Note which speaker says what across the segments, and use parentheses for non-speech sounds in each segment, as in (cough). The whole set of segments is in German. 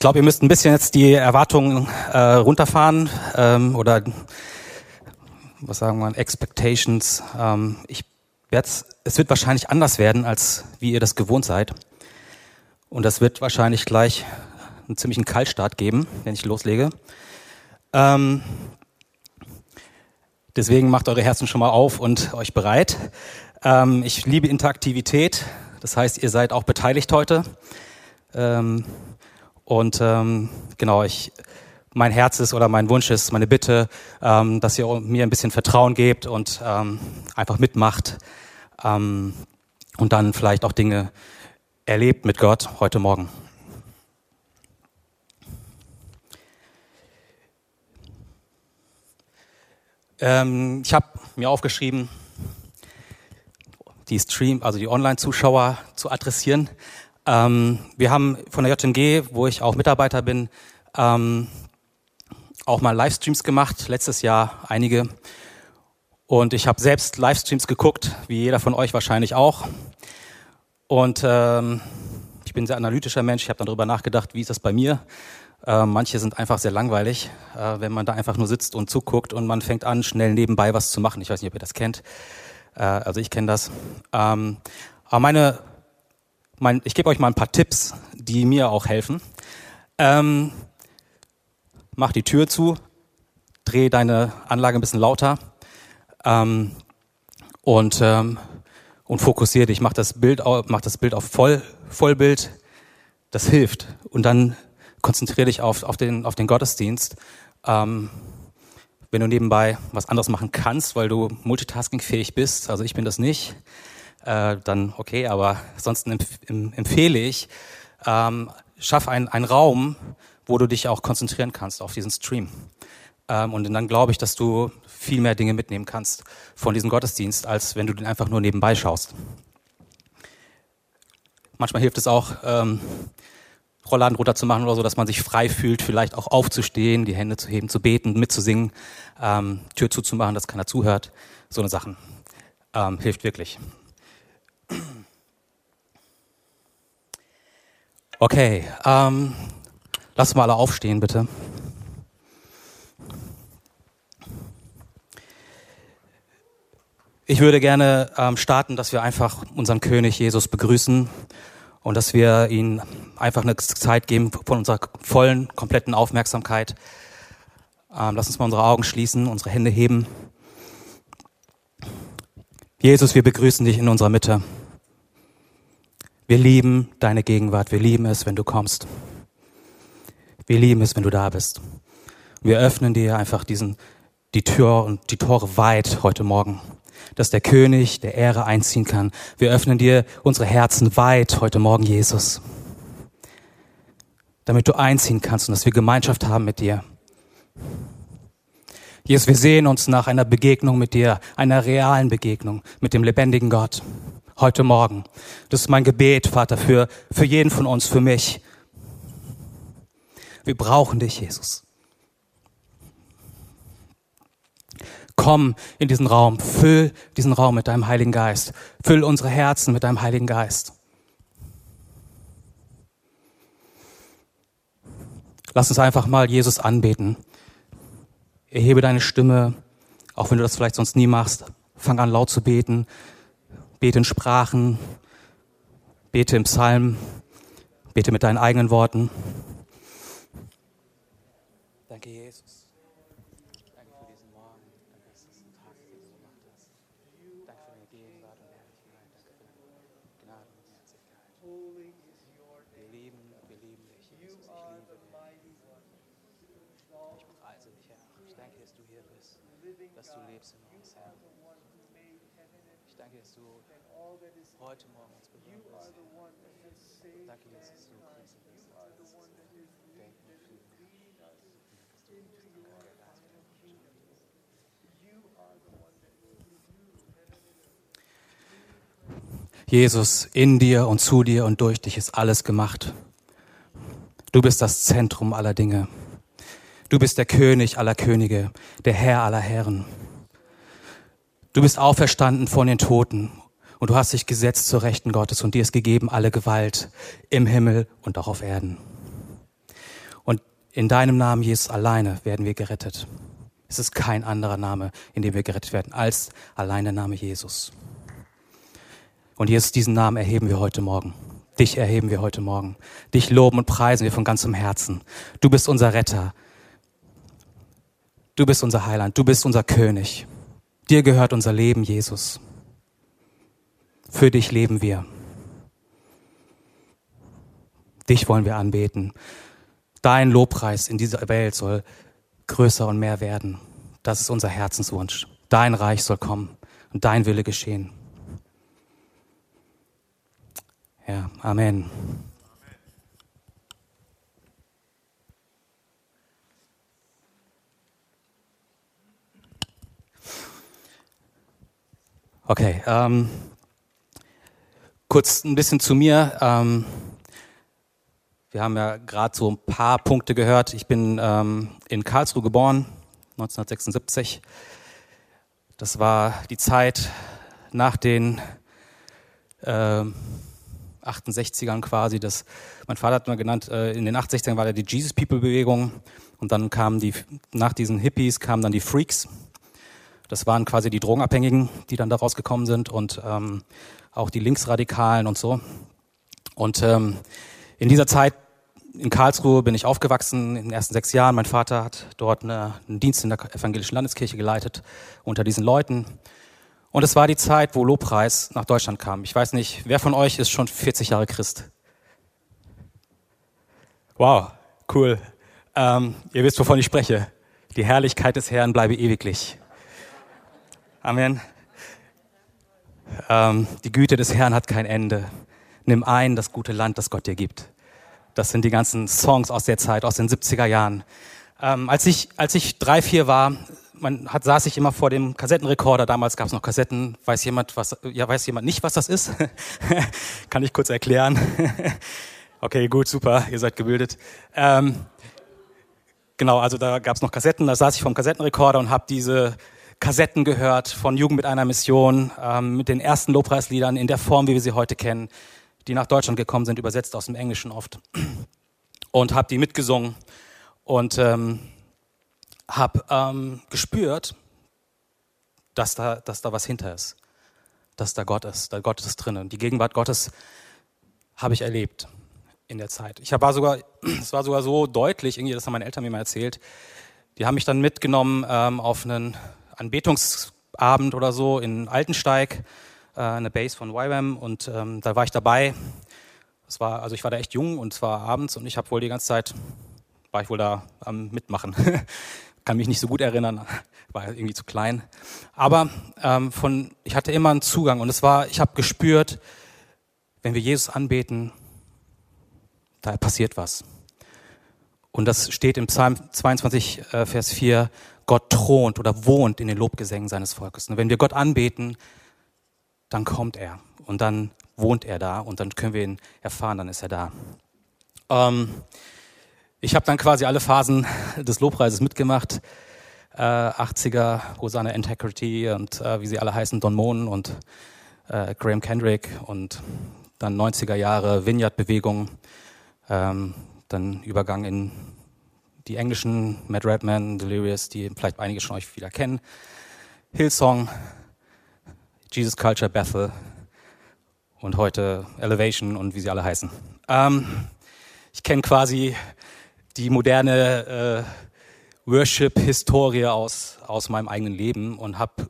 Speaker 1: Ich glaube, ihr müsst ein bisschen jetzt die Erwartungen äh, runterfahren ähm, oder was sagen wir, Expectations. Ähm, ich werd's, es wird wahrscheinlich anders werden, als wie ihr das gewohnt seid. Und das wird wahrscheinlich gleich einen ziemlichen Kaltstart geben, wenn ich loslege. Ähm, deswegen macht eure Herzen schon mal auf und euch bereit. Ähm, ich liebe Interaktivität. Das heißt, ihr seid auch beteiligt heute. Ähm, und ähm, genau, ich, mein Herz ist oder mein Wunsch ist, meine Bitte, ähm, dass ihr mir ein bisschen Vertrauen gebt und ähm, einfach mitmacht ähm, und dann vielleicht auch Dinge erlebt mit Gott heute Morgen. Ähm, ich habe mir aufgeschrieben, die Stream, also die Online-Zuschauer zu adressieren. Ähm, wir haben von der JMG, wo ich auch Mitarbeiter bin, ähm, auch mal Livestreams gemacht, letztes Jahr einige. Und ich habe selbst Livestreams geguckt, wie jeder von euch wahrscheinlich auch. Und ähm, ich bin ein sehr analytischer Mensch, ich habe dann darüber nachgedacht, wie ist das bei mir. Äh, manche sind einfach sehr langweilig, äh, wenn man da einfach nur sitzt und zuguckt und man fängt an, schnell nebenbei was zu machen. Ich weiß nicht, ob ihr das kennt. Äh, also ich kenne das. Ähm, aber meine mein, ich gebe euch mal ein paar Tipps, die mir auch helfen. Ähm, mach die Tür zu, dreh deine Anlage ein bisschen lauter ähm, und, ähm, und fokussiere dich. Mach das Bild, auf, mach das Bild auf Voll, Vollbild. Das hilft. Und dann konzentriere dich auf, auf, den, auf den Gottesdienst. Ähm, wenn du nebenbei was anderes machen kannst, weil du multitaskingfähig bist, also ich bin das nicht, äh, dann okay, aber sonst empf empfehle ich, ähm, schaff einen, einen Raum, wo du dich auch konzentrieren kannst auf diesen Stream. Ähm, und dann glaube ich, dass du viel mehr Dinge mitnehmen kannst von diesem Gottesdienst, als wenn du den einfach nur nebenbei schaust. Manchmal hilft es auch, ähm, Rollladen runter oder so, dass man sich frei fühlt, vielleicht auch aufzustehen, die Hände zu heben, zu beten, mitzusingen, ähm, Tür zuzumachen, dass keiner zuhört. So eine Sachen ähm, hilft wirklich. Okay, ähm, lass mal alle aufstehen, bitte. Ich würde gerne ähm, starten, dass wir einfach unseren König Jesus begrüßen und dass wir ihm einfach eine Zeit geben von unserer vollen, kompletten Aufmerksamkeit. Ähm, lass uns mal unsere Augen schließen, unsere Hände heben. Jesus, wir begrüßen dich in unserer Mitte. Wir lieben deine Gegenwart. Wir lieben es, wenn du kommst. Wir lieben es, wenn du da bist. Wir öffnen dir einfach diesen, die Tür und die Tore weit heute Morgen, dass der König der Ehre einziehen kann. Wir öffnen dir unsere Herzen weit heute Morgen, Jesus, damit du einziehen kannst und dass wir Gemeinschaft haben mit dir. Jesus, wir sehen uns nach einer Begegnung mit dir, einer realen Begegnung mit dem lebendigen Gott heute Morgen. Das ist mein Gebet, Vater, für, für jeden von uns, für mich. Wir brauchen dich, Jesus. Komm in diesen Raum, füll diesen Raum mit deinem Heiligen Geist, füll unsere Herzen mit deinem Heiligen Geist. Lass uns einfach mal Jesus anbeten. Erhebe deine Stimme, auch wenn du das vielleicht sonst nie machst. Fang an laut zu beten bete in Sprachen, bete im Psalm, bete mit deinen eigenen Worten. Danke, Jesus. Danke für diesen Morgen. Danke, dass es ein Tag ist, den du gemacht hast. Danke für deine Gegenwart und Herrlichkeit. Danke für deine Gnade und Herzlichkeit. Wir lieben, wir lieben dich, Jesus. Ich preise dich, Herr. Ich danke, dass du hier bist, dass du lebst in uns, Herr. Ich danke, dass du heute Morgen uns berühren wirst. Danke, Jesus, dass du Christ bist. Denken und fühlen. Jesus, in dir und zu dir und durch dich ist alles gemacht. Du bist das Zentrum aller Dinge. Du bist der König aller Könige, der Herr aller Herren. Du bist auferstanden von den Toten und du hast dich gesetzt zur Rechten Gottes und dir ist gegeben alle Gewalt im Himmel und auch auf Erden. In deinem Namen, Jesus, alleine werden wir gerettet. Es ist kein anderer Name, in dem wir gerettet werden, als allein der Name Jesus. Und Jesus, diesen Namen erheben wir heute Morgen. Dich erheben wir heute Morgen. Dich loben und preisen wir von ganzem Herzen. Du bist unser Retter. Du bist unser Heiland. Du bist unser König. Dir gehört unser Leben, Jesus. Für dich leben wir. Dich wollen wir anbeten. Dein Lobpreis in dieser Welt soll größer und mehr werden. Das ist unser Herzenswunsch. Dein Reich soll kommen und dein Wille geschehen. Ja, Amen. Okay, ähm, kurz ein bisschen zu mir. Ähm, wir haben ja gerade so ein paar Punkte gehört. Ich bin ähm, in Karlsruhe geboren, 1976. Das war die Zeit nach den äh, 68ern quasi. Das, mein Vater hat mal genannt, äh, in den 68ern war da die Jesus People Bewegung und dann kamen die, nach diesen Hippies kamen dann die Freaks. Das waren quasi die Drogenabhängigen, die dann da rausgekommen sind und ähm, auch die Linksradikalen und so. Und ähm, in dieser Zeit in Karlsruhe bin ich aufgewachsen in den ersten sechs Jahren. Mein Vater hat dort eine, einen Dienst in der evangelischen Landeskirche geleitet unter diesen Leuten. Und es war die Zeit, wo Lobpreis nach Deutschland kam. Ich weiß nicht, wer von euch ist schon 40 Jahre Christ? Wow, cool. Ähm, ihr wisst, wovon ich spreche. Die Herrlichkeit des Herrn bleibe ewiglich. Amen. Ähm, die Güte des Herrn hat kein Ende nimm ein das gute Land, das Gott dir gibt. Das sind die ganzen Songs aus der Zeit, aus den 70er Jahren. Ähm, als, ich, als ich drei, vier war, man hat, saß ich immer vor dem Kassettenrekorder. Damals gab es noch Kassetten. Weiß jemand, was, ja, weiß jemand nicht, was das ist? (laughs) Kann ich kurz erklären? (laughs) okay, gut, super, ihr seid gebildet. Ähm, genau, also da gab es noch Kassetten. Da saß ich vor dem Kassettenrekorder und habe diese Kassetten gehört von Jugend mit einer Mission, ähm, mit den ersten Lobpreisliedern in der Form, wie wir sie heute kennen die nach Deutschland gekommen sind, übersetzt aus dem Englischen oft. (clears throat) Und habe die mitgesungen und ähm, habe ähm, gespürt, dass da, dass da was hinter ist, dass da Gott ist, da Gott ist drinnen. Die Gegenwart Gottes habe ich erlebt in der Zeit. Ich war sogar, (clears throat) es war sogar so deutlich, irgendwie, das haben meine Eltern mir mal erzählt. Die haben mich dann mitgenommen ähm, auf einen Anbetungsabend oder so in Altensteig äh, eine Base von YWAM und ähm, da war ich dabei. Das war, also ich war da echt jung und zwar abends und ich habe wohl die ganze Zeit, war ich wohl da am Mitmachen. (laughs) Kann mich nicht so gut erinnern, (laughs) war irgendwie zu klein. Aber ähm, von, ich hatte immer einen Zugang und es war, ich habe gespürt, wenn wir Jesus anbeten, da passiert was. Und das steht im Psalm 22, äh, Vers 4, Gott thront oder wohnt in den Lobgesängen seines Volkes. Und wenn wir Gott anbeten, dann kommt er und dann wohnt er da und dann können wir ihn erfahren, dann ist er da. Ähm, ich habe dann quasi alle Phasen des Lobpreises mitgemacht. Äh, 80er, Rosanna Integrity und äh, wie sie alle heißen, Don Moen und äh, Graham Kendrick und dann 90er Jahre Vineyard-Bewegung, ähm, dann Übergang in die englischen Mad Redman, Delirious, die vielleicht einige von euch wieder kennen, Hillsong, Jesus Culture Bethel und heute Elevation und wie sie alle heißen. Ähm, ich kenne quasi die moderne äh, Worship-Historie aus, aus meinem eigenen Leben und habe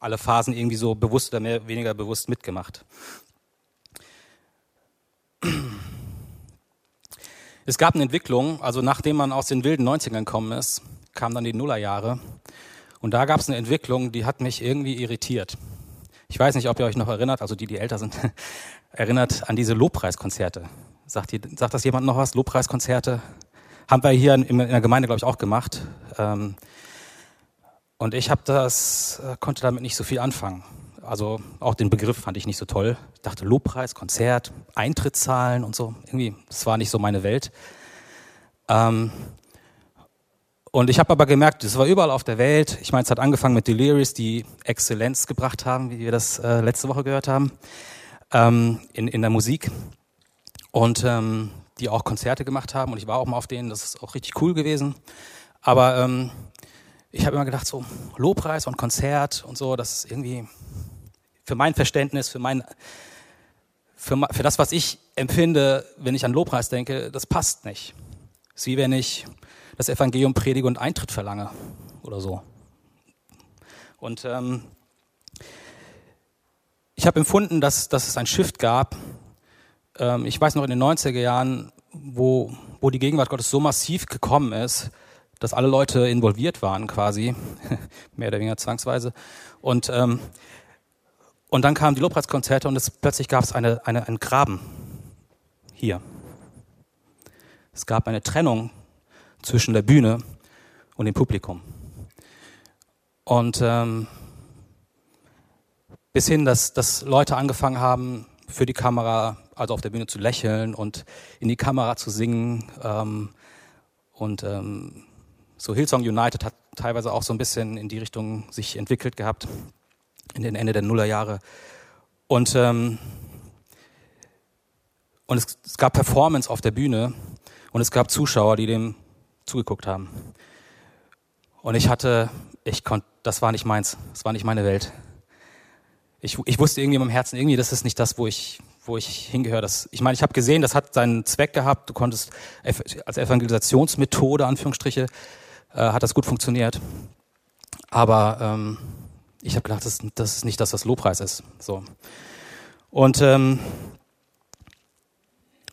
Speaker 1: alle Phasen irgendwie so bewusst oder mehr weniger bewusst mitgemacht. Es gab eine Entwicklung, also nachdem man aus den wilden 90ern gekommen ist, kamen dann die Nullerjahre und da gab es eine Entwicklung, die hat mich irgendwie irritiert. Ich weiß nicht, ob ihr euch noch erinnert, also die, die älter sind, (laughs) erinnert an diese Lobpreiskonzerte. Sagt, die, sagt das jemand noch was? Lobpreiskonzerte? Haben wir hier in, in der Gemeinde, glaube ich, auch gemacht. Ähm, und ich habe das, äh, konnte damit nicht so viel anfangen. Also auch den Begriff fand ich nicht so toll. Ich dachte Lobpreis, Konzert, Eintrittszahlen und so. Irgendwie, das war nicht so meine Welt. Ähm, und ich habe aber gemerkt, es war überall auf der Welt. Ich meine, es hat angefangen mit Delirious, die Exzellenz gebracht haben, wie wir das äh, letzte Woche gehört haben, ähm, in, in der Musik. Und ähm, die auch Konzerte gemacht haben und ich war auch mal auf denen, das ist auch richtig cool gewesen. Aber ähm, ich habe immer gedacht, so Lobpreis und Konzert und so, das ist irgendwie für mein Verständnis, für mein, für, für das, was ich empfinde, wenn ich an Lobpreis denke, das passt nicht. Es ist wie wenn ich das Evangelium predige und Eintritt verlange oder so. Und ähm, ich habe empfunden, dass, dass es ein Shift gab. Ähm, ich weiß noch in den 90er Jahren, wo, wo die Gegenwart Gottes so massiv gekommen ist, dass alle Leute involviert waren quasi, (laughs) mehr oder weniger zwangsweise. Und, ähm, und dann kamen die Lobpreiskonzerte und es, plötzlich gab es eine, eine, einen Graben hier. Es gab eine Trennung zwischen der Bühne und dem Publikum. Und ähm, bis hin, dass, dass Leute angefangen haben, für die Kamera, also auf der Bühne zu lächeln und in die Kamera zu singen. Ähm, und ähm, so Hillsong United hat teilweise auch so ein bisschen in die Richtung sich entwickelt gehabt, in den Ende der Nullerjahre. Und, ähm, und es, es gab Performance auf der Bühne und es gab Zuschauer, die dem zugeguckt haben. Und ich hatte, ich konnte, das war nicht meins, das war nicht meine Welt ich, ich wusste irgendwie in meinem Herzen, irgendwie, das ist nicht das, wo ich, wo ich hingehöre. Das, ich meine, ich habe gesehen, das hat seinen Zweck gehabt. Du konntest als Evangelisationsmethode, Anführungsstriche, äh, hat das gut funktioniert. Aber ähm, ich habe gedacht, das, das ist nicht das, was Lobpreis ist. So. Und, ähm,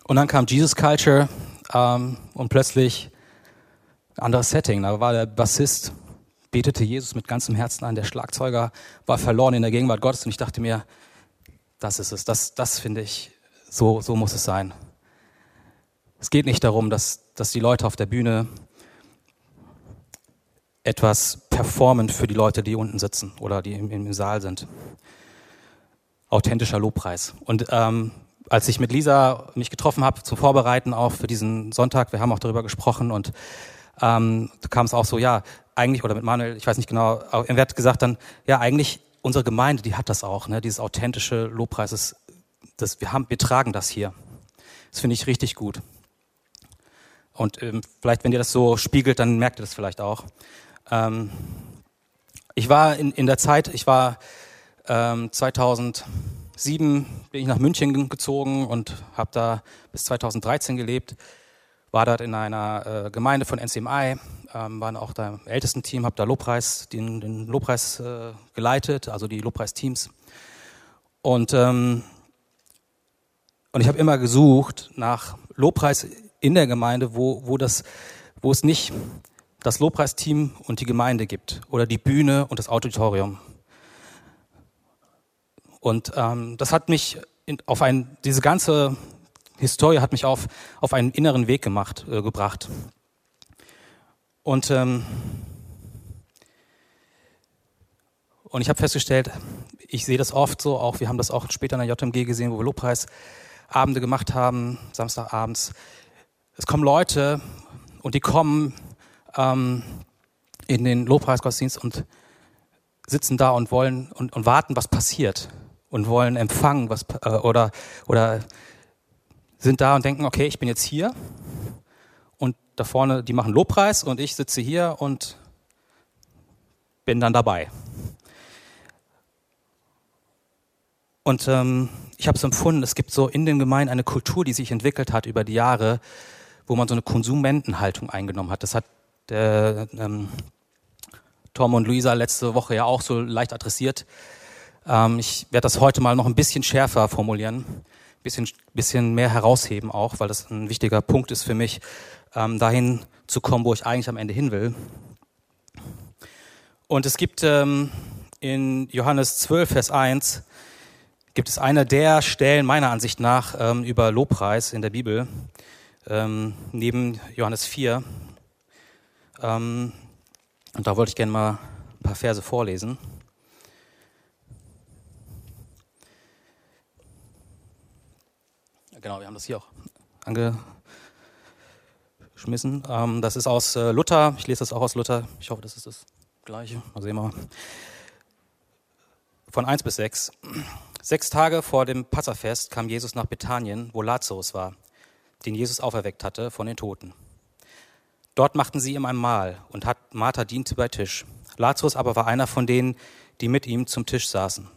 Speaker 1: und dann kam Jesus Culture ähm, und plötzlich ein anderes Setting. Da war der Bassist betete Jesus mit ganzem Herzen an. Der Schlagzeuger war verloren in der Gegenwart Gottes und ich dachte mir, das ist es, das, das finde ich, so, so muss es sein. Es geht nicht darum, dass, dass die Leute auf der Bühne etwas performen für die Leute, die unten sitzen oder die im, im Saal sind. Authentischer Lobpreis. Und ähm, als ich mit Lisa mich getroffen habe zum Vorbereiten auch für diesen Sonntag, wir haben auch darüber gesprochen und ähm, kam es auch so, ja, eigentlich, oder mit Manuel, ich weiß nicht genau, er hat gesagt dann, ja, eigentlich unsere Gemeinde, die hat das auch, ne, dieses authentische Lobpreis, das, das, wir, haben, wir tragen das hier. Das finde ich richtig gut. Und ähm, vielleicht, wenn ihr das so spiegelt, dann merkt ihr das vielleicht auch. Ähm, ich war in, in der Zeit, ich war ähm, 2007 bin ich nach München gezogen und habe da bis 2013 gelebt war dort in einer äh, Gemeinde von NCMI, ähm, waren auch da im ältesten Team, habe da Lobpreis, den, den Lobpreis äh, geleitet, also die Lobpreisteams. Und, ähm, und ich habe immer gesucht nach Lobpreis in der Gemeinde, wo, wo, das, wo es nicht das Lobpreisteam und die Gemeinde gibt oder die Bühne und das Auditorium. Und ähm, das hat mich in, auf ein, diese ganze Historie hat mich auf, auf einen inneren Weg gemacht, äh, gebracht. Und, ähm, und ich habe festgestellt, ich sehe das oft so, auch wir haben das auch später in der JMG gesehen, wo wir Lobpreisabende gemacht haben, Samstagabends. Es kommen Leute und die kommen ähm, in den Lobpreisgottesdienst und sitzen da und wollen und, und warten, was passiert und wollen empfangen, was äh, oder oder sind da und denken, okay, ich bin jetzt hier da vorne, die machen Lobpreis und ich sitze hier und bin dann dabei. Und ähm, ich habe es empfunden, es gibt so in den Gemeinden eine Kultur, die sich entwickelt hat über die Jahre, wo man so eine Konsumentenhaltung eingenommen hat. Das hat der, ähm, Tom und Luisa letzte Woche ja auch so leicht adressiert. Ähm, ich werde das heute mal noch ein bisschen schärfer formulieren bisschen, bisschen mehr herausheben auch, weil das ein wichtiger Punkt ist für mich, ähm, dahin zu kommen, wo ich eigentlich am Ende hin will. Und es gibt ähm, in Johannes 12, Vers 1, gibt es eine der Stellen meiner Ansicht nach ähm, über Lobpreis in der Bibel, ähm, neben Johannes 4. Ähm, und da wollte ich gerne mal ein paar Verse vorlesen. genau, wir haben das hier auch angeschmissen. Ähm, das ist aus äh, Luther. Ich lese das auch aus Luther. Ich hoffe, das ist das Gleiche. Mal sehen wir. Von 1 bis 6. Sechs Tage vor dem Passafest kam Jesus nach Bethanien, wo Lazarus war, den Jesus auferweckt hatte von den Toten. Dort machten sie ihm ein Mahl und hat, Martha diente bei Tisch. Lazarus aber war einer von denen, die mit ihm zum Tisch saßen.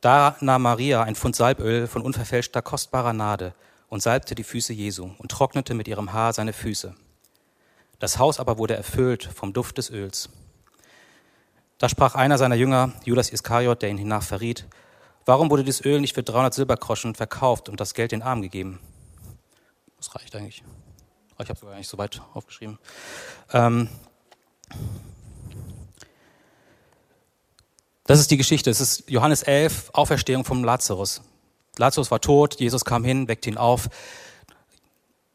Speaker 1: Da nahm Maria ein Pfund Salböl von unverfälschter kostbarer Nade und salbte die Füße Jesu und trocknete mit ihrem Haar seine Füße. Das Haus aber wurde erfüllt vom Duft des Öls. Da sprach einer seiner Jünger, Judas Iskariot, der ihn hinnach verriet, warum wurde dieses Öl nicht für 300 Silbergroschen verkauft und das Geld den Armen gegeben? Das reicht eigentlich. Ich habe sogar nicht so weit aufgeschrieben. Ähm das ist die Geschichte. Es ist Johannes 11, Auferstehung vom Lazarus. Lazarus war tot, Jesus kam hin, weckte ihn auf.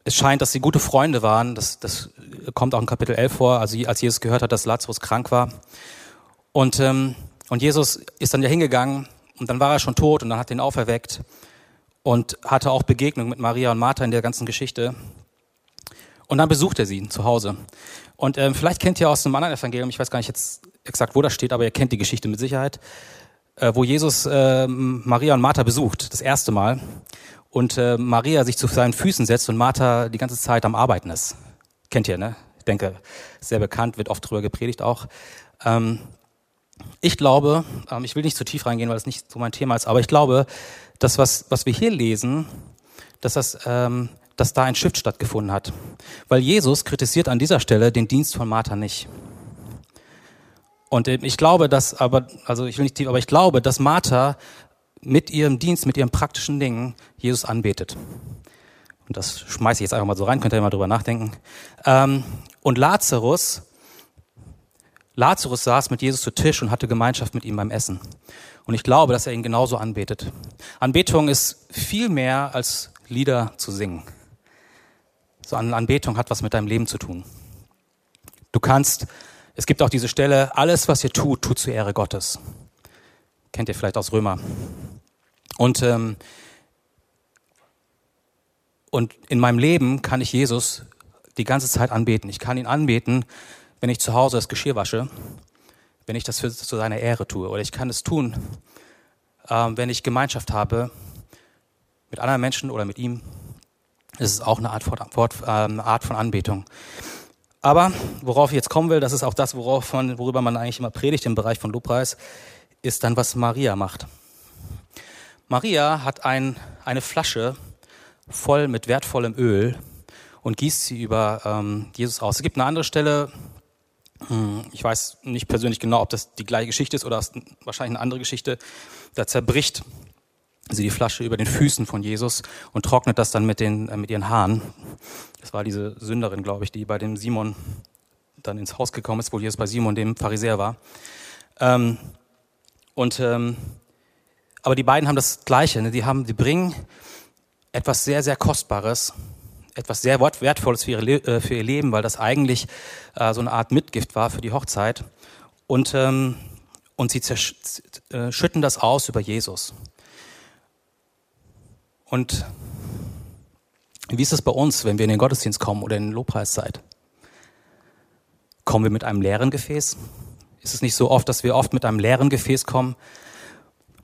Speaker 1: Es scheint, dass sie gute Freunde waren. Das, das kommt auch in Kapitel 11 vor, also als Jesus gehört hat, dass Lazarus krank war. Und, ähm, und Jesus ist dann ja hingegangen und dann war er schon tot und dann hat ihn auferweckt und hatte auch Begegnung mit Maria und Martha in der ganzen Geschichte. Und dann besucht er sie zu Hause. Und ähm, vielleicht kennt ihr aus einem anderen Evangelium, ich weiß gar nicht jetzt exakt, wo das steht, aber ihr kennt die Geschichte mit Sicherheit, wo Jesus äh, Maria und Martha besucht, das erste Mal. Und äh, Maria sich zu seinen Füßen setzt und Martha die ganze Zeit am Arbeiten ist. Kennt ihr, ne? Ich denke, sehr bekannt, wird oft drüber gepredigt auch. Ähm, ich glaube, ähm, ich will nicht zu tief reingehen, weil das nicht so mein Thema ist, aber ich glaube, dass was, was wir hier lesen, dass das ähm, dass da ein Shift stattgefunden hat. Weil Jesus kritisiert an dieser Stelle den Dienst von Martha nicht. Und ähm, ich glaube, dass aber, also ich will nicht tief, aber ich glaube, dass Martha mit ihrem Dienst, mit ihren praktischen Dingen Jesus anbetet. Und das schmeiße ich jetzt einfach mal so rein, könnt ihr mal drüber nachdenken. Ähm, und Lazarus, Lazarus saß mit Jesus zu Tisch und hatte Gemeinschaft mit ihm beim Essen. Und ich glaube, dass er ihn genauso anbetet. Anbetung ist viel mehr als Lieder zu singen. So eine Anbetung hat was mit deinem Leben zu tun. Du kannst, es gibt auch diese Stelle, alles, was ihr tut, tut zur Ehre Gottes. Kennt ihr vielleicht aus Römer. Und, ähm, und in meinem Leben kann ich Jesus die ganze Zeit anbeten. Ich kann ihn anbeten, wenn ich zu Hause das Geschirr wasche, wenn ich das für, zu seiner Ehre tue. Oder ich kann es tun, ähm, wenn ich Gemeinschaft habe mit anderen Menschen oder mit ihm es ist auch eine Art äh, eine Art von Anbetung. Aber worauf ich jetzt kommen will, das ist auch das, worauf man, worüber man eigentlich immer predigt im Bereich von Lobpreis, ist dann, was Maria macht. Maria hat ein, eine Flasche voll mit wertvollem Öl und gießt sie über ähm, Jesus aus. Es gibt eine andere Stelle, hm, ich weiß nicht persönlich genau, ob das die gleiche Geschichte ist oder wahrscheinlich eine andere Geschichte, da zerbricht sie die Flasche über den Füßen von Jesus und trocknet das dann mit, den, äh, mit ihren Haaren. Das war diese Sünderin, glaube ich, die bei dem Simon dann ins Haus gekommen ist, wo Jesus bei Simon, dem Pharisäer, war. Ähm, und, ähm, aber die beiden haben das Gleiche. Ne? Die, haben, die bringen etwas sehr, sehr Kostbares, etwas sehr Wertvolles für, ihre, äh, für ihr Leben, weil das eigentlich äh, so eine Art Mitgift war für die Hochzeit. Und, ähm, und sie äh, schütten das aus über Jesus. Und wie ist es bei uns, wenn wir in den Gottesdienst kommen oder in den Lobpreiszeit? Kommen wir mit einem leeren Gefäß? Ist es nicht so oft, dass wir oft mit einem leeren Gefäß kommen?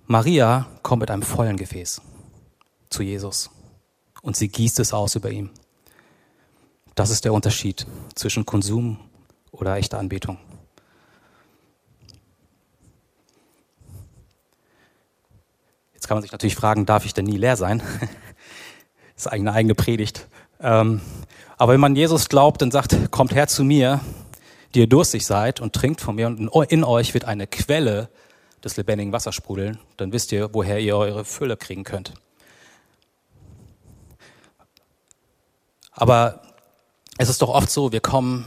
Speaker 1: Maria kommt mit einem vollen Gefäß zu Jesus und sie gießt es aus über ihm. Das ist der Unterschied zwischen Konsum oder echter Anbetung. Kann man sich natürlich fragen, darf ich denn nie leer sein? das (laughs) ist eine eigene Predigt. Ähm, aber wenn man Jesus glaubt und sagt, kommt her zu mir, die ihr durstig seid und trinkt von mir und in euch wird eine Quelle des lebendigen Wassers sprudeln, dann wisst ihr, woher ihr eure Fülle kriegen könnt. Aber es ist doch oft so, wir kommen,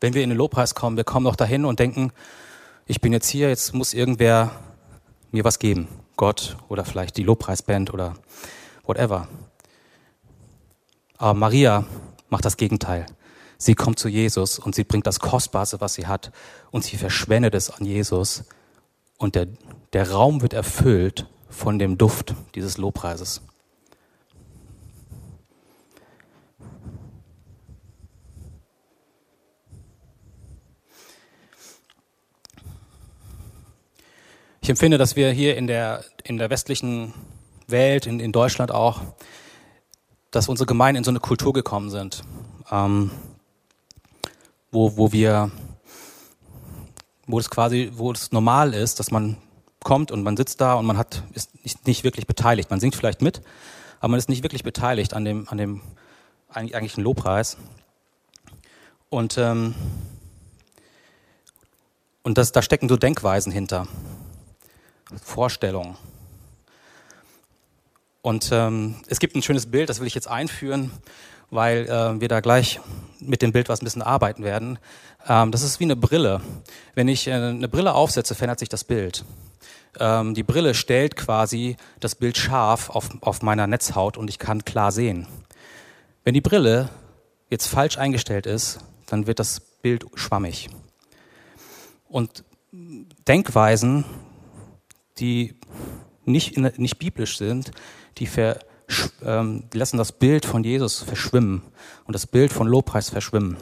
Speaker 1: wenn wir in den Lobpreis kommen, wir kommen doch dahin und denken, ich bin jetzt hier, jetzt muss irgendwer mir was geben. Gott oder vielleicht die Lobpreisband oder whatever. Aber Maria macht das Gegenteil. Sie kommt zu Jesus und sie bringt das Kostbarste, was sie hat, und sie verschwendet es an Jesus. Und der, der Raum wird erfüllt von dem Duft dieses Lobpreises. Ich empfinde, dass wir hier in der, in der westlichen Welt, in, in Deutschland auch, dass unsere Gemeinden in so eine Kultur gekommen sind, ähm, wo, wo wir, wo es quasi, wo es normal ist, dass man kommt und man sitzt da und man hat, ist nicht, nicht wirklich beteiligt. Man singt vielleicht mit, aber man ist nicht wirklich beteiligt an dem, an dem eigentlichen Lobpreis. Und, ähm, und das, da stecken so Denkweisen hinter, Vorstellungen. Und ähm, es gibt ein schönes Bild, das will ich jetzt einführen, weil äh, wir da gleich mit dem Bild was ein bisschen arbeiten werden. Ähm, das ist wie eine Brille. Wenn ich äh, eine Brille aufsetze, verändert sich das Bild. Ähm, die Brille stellt quasi das Bild scharf auf, auf meiner Netzhaut und ich kann klar sehen. Wenn die Brille jetzt falsch eingestellt ist, dann wird das Bild schwammig. Und Denkweisen, die nicht, nicht biblisch sind, die, ver, ähm, die lassen das Bild von Jesus verschwimmen und das Bild von Lobpreis verschwimmen.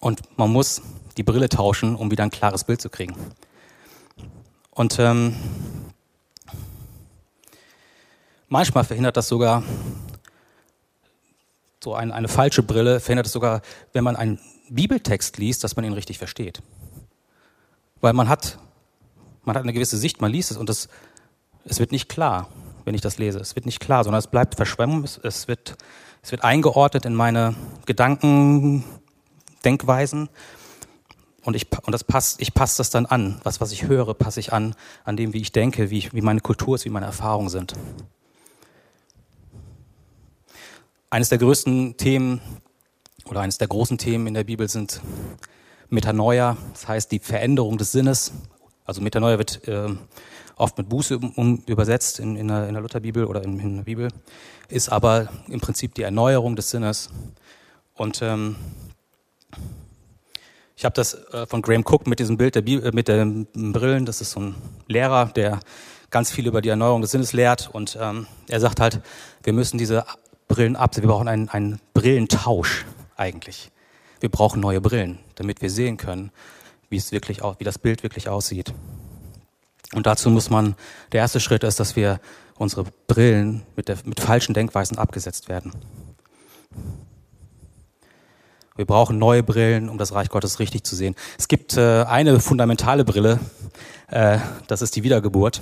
Speaker 1: Und man muss die Brille tauschen, um wieder ein klares Bild zu kriegen. Und ähm, manchmal verhindert das sogar so ein, eine falsche Brille, verhindert es sogar, wenn man einen Bibeltext liest, dass man ihn richtig versteht. Weil man hat, man hat eine gewisse Sicht, man liest es und es, es wird nicht klar wenn ich das lese. Es wird nicht klar, sondern es bleibt verschwemmen, es, es, wird, es wird eingeordnet in meine Gedanken, Denkweisen und ich, und das passt, ich passe das dann an. Was, was ich höre, passe ich an, an dem, wie ich denke, wie, ich, wie meine Kultur ist, wie meine Erfahrungen sind. Eines der größten Themen oder eines der großen Themen in der Bibel sind Metanoia, das heißt die Veränderung des Sinnes. Also Metanoia wird äh, oft mit Buße um, übersetzt in, in, der, in der Lutherbibel oder in, in, der Bibel, ist aber im Prinzip die Erneuerung des Sinnes. Und ähm, ich habe das äh, von Graham Cook mit diesem Bild der Bibel, äh, mit den Brillen. Das ist so ein Lehrer, der ganz viel über die Erneuerung des Sinnes lehrt. Und ähm, er sagt halt, wir müssen diese Brillen absetzen. Wir brauchen einen, einen Brillentausch eigentlich. Wir brauchen neue Brillen, damit wir sehen können, wie es wirklich, wie das Bild wirklich aussieht. Und dazu muss man, der erste Schritt ist, dass wir unsere Brillen mit, der, mit falschen Denkweisen abgesetzt werden. Wir brauchen neue Brillen, um das Reich Gottes richtig zu sehen. Es gibt äh, eine fundamentale Brille, äh, das ist die Wiedergeburt.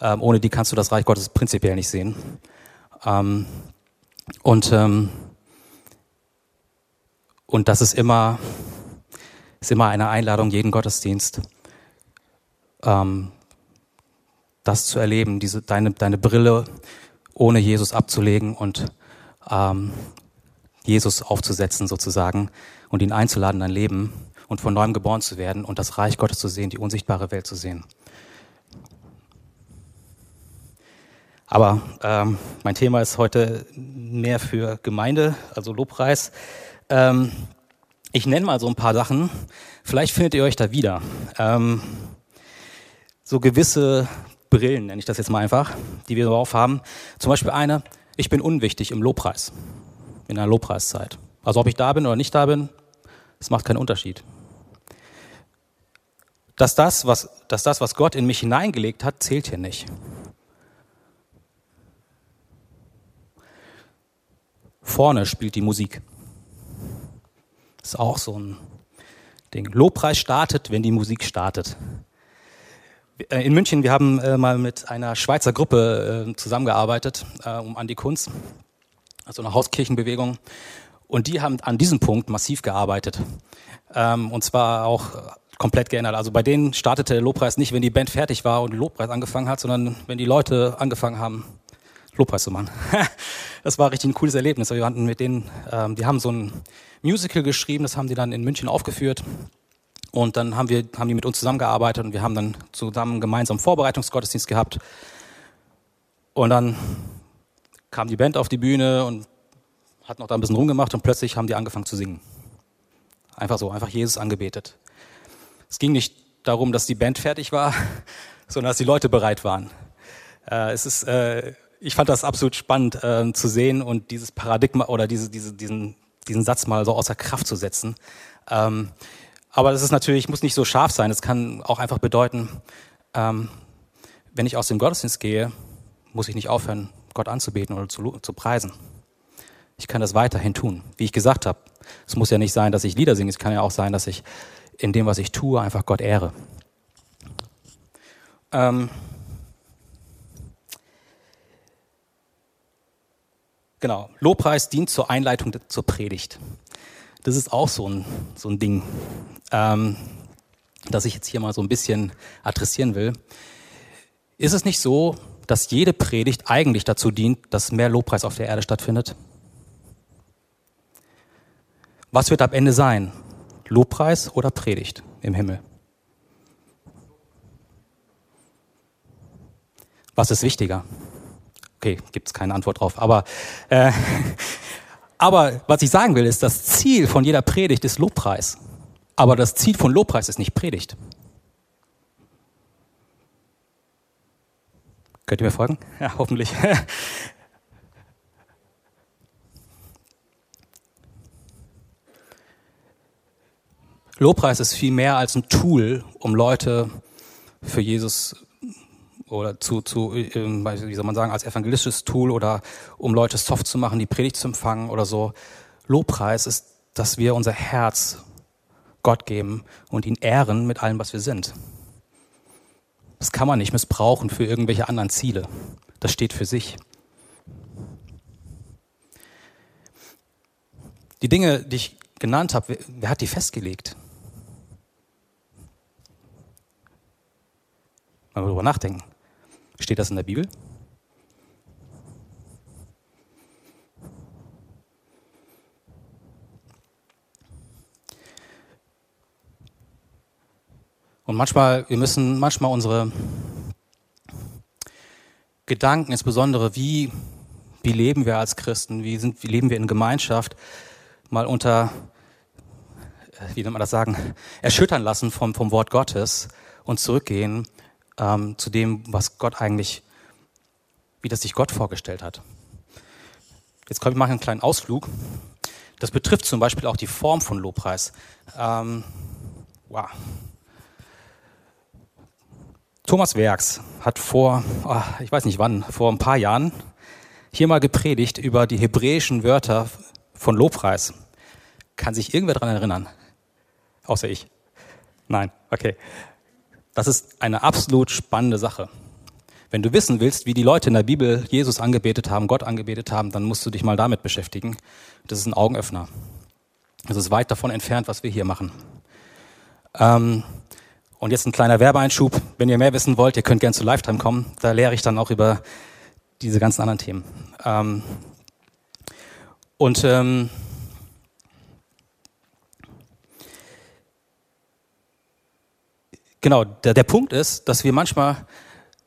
Speaker 1: Ähm, ohne die kannst du das Reich Gottes prinzipiell nicht sehen. Ähm, und, ähm, und das ist immer, ist immer eine Einladung, jeden Gottesdienst ähm, das zu erleben, diese, deine, deine Brille ohne Jesus abzulegen und ähm, Jesus aufzusetzen sozusagen und ihn einzuladen in dein Leben und von neuem geboren zu werden und das Reich Gottes zu sehen, die unsichtbare Welt zu sehen. Aber ähm, mein Thema ist heute mehr für Gemeinde, also Lobpreis. Ähm, ich nenne mal so ein paar Sachen. Vielleicht findet ihr euch da wieder. Ähm, so gewisse Brillen, nenne ich das jetzt mal einfach, die wir drauf haben. Zum Beispiel eine, ich bin unwichtig im Lobpreis, in der Lobpreiszeit. Also ob ich da bin oder nicht da bin, es macht keinen Unterschied. Dass das, was, dass das, was Gott in mich hineingelegt hat, zählt hier nicht. Vorne spielt die Musik. Ist auch so ein Ding. Lobpreis startet, wenn die Musik startet. Äh, in München, wir haben äh, mal mit einer Schweizer Gruppe äh, zusammengearbeitet, um an die Kunst, also eine Hauskirchenbewegung. Und die haben an diesem Punkt massiv gearbeitet. Ähm, und zwar auch komplett geändert. Also bei denen startete der Lobpreis nicht, wenn die Band fertig war und Lobpreis angefangen hat, sondern wenn die Leute angefangen haben, Lobpreis zu machen. (laughs) das war richtig ein cooles Erlebnis. Wir hatten mit denen, ähm, die haben so ein Musical geschrieben, das haben die dann in München aufgeführt. Und dann haben wir, haben die mit uns zusammengearbeitet und wir haben dann zusammen gemeinsam Vorbereitungsgottesdienst gehabt. Und dann kam die Band auf die Bühne und hat noch da ein bisschen rumgemacht und plötzlich haben die angefangen zu singen. Einfach so, einfach Jesus angebetet. Es ging nicht darum, dass die Band fertig war, (laughs) sondern dass die Leute bereit waren. Äh, es ist, äh, ich fand das absolut spannend äh, zu sehen und dieses Paradigma oder diese, diese, diesen, diesen Satz mal so außer Kraft zu setzen. Ähm, aber das ist natürlich, muss nicht so scharf sein. Es kann auch einfach bedeuten, ähm, wenn ich aus dem Gottesdienst gehe, muss ich nicht aufhören, Gott anzubeten oder zu, zu preisen. Ich kann das weiterhin tun. Wie ich gesagt habe, es muss ja nicht sein, dass ich Lieder singe, es kann ja auch sein, dass ich in dem, was ich tue, einfach Gott ehre. Ähm genau, Lobpreis dient zur Einleitung zur Predigt. Das ist auch so ein, so ein Ding, ähm, das ich jetzt hier mal so ein bisschen adressieren will. Ist es nicht so, dass jede Predigt eigentlich dazu dient, dass mehr Lobpreis auf der Erde stattfindet? Was wird am Ende sein? Lobpreis oder Predigt im Himmel? Was ist wichtiger? Okay, gibt es keine Antwort drauf. Aber, äh, (laughs) aber was ich sagen will, ist, das Ziel von jeder Predigt ist Lobpreis. Aber das Ziel von Lobpreis ist nicht Predigt. Könnt ihr mir folgen? (laughs) Ja, hoffentlich. (laughs) Lobpreis ist viel mehr als ein Tool, um Leute für Jesus oder zu, zu, ähm, wie soll man sagen, als evangelistisches Tool oder um Leute soft zu machen, die Predigt zu empfangen oder so. Lobpreis ist, dass wir unser Herz Gott geben und ihn ehren mit allem, was wir sind. Das kann man nicht missbrauchen für irgendwelche anderen Ziele. Das steht für sich. Die Dinge, die ich genannt habe, wer hat die festgelegt? Mal darüber nachdenken. Steht das in der Bibel? Und manchmal, wir müssen manchmal unsere Gedanken, insbesondere wie, wie leben wir als Christen, wie, sind, wie leben wir in Gemeinschaft, mal unter, äh, wie nennt man das sagen, erschüttern lassen vom, vom Wort Gottes und zurückgehen ähm, zu dem, was Gott eigentlich, wie das sich Gott vorgestellt hat. Jetzt komme ich machen einen kleinen Ausflug. Das betrifft zum Beispiel auch die Form von Lobpreis. Ähm, wow. Thomas Werks hat vor, oh, ich weiß nicht wann, vor ein paar Jahren hier mal gepredigt über die hebräischen Wörter von Lobpreis. Kann sich irgendwer daran erinnern? Außer ich. Nein, okay. Das ist eine absolut spannende Sache. Wenn du wissen willst, wie die Leute in der Bibel Jesus angebetet haben, Gott angebetet haben, dann musst du dich mal damit beschäftigen. Das ist ein Augenöffner. Das ist weit davon entfernt, was wir hier machen. Ähm, und jetzt ein kleiner Werbeeinschub. Wenn ihr mehr wissen wollt, ihr könnt gerne zu Lifetime kommen. Da lehre ich dann auch über diese ganzen anderen Themen. Ähm, und ähm, genau, der, der Punkt ist, dass wir manchmal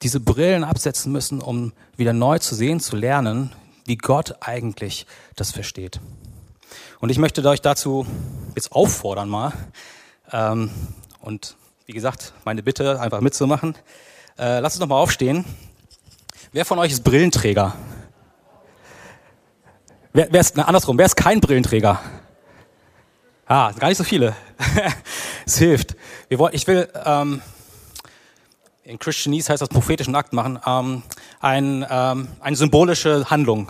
Speaker 1: diese Brillen absetzen müssen, um wieder neu zu sehen, zu lernen, wie Gott eigentlich das versteht. Und ich möchte euch dazu jetzt auffordern mal ähm, und wie gesagt, meine Bitte, einfach mitzumachen. Äh, lasst uns noch mal aufstehen. Wer von euch ist Brillenträger? Wer, wer ist, na, andersrum, wer ist kein Brillenträger? Ah, gar nicht so viele. (laughs) es hilft. Wir wollen, ich will, ähm, in Christianese heißt das prophetischen Akt machen, ähm, ein, ähm, eine symbolische Handlung,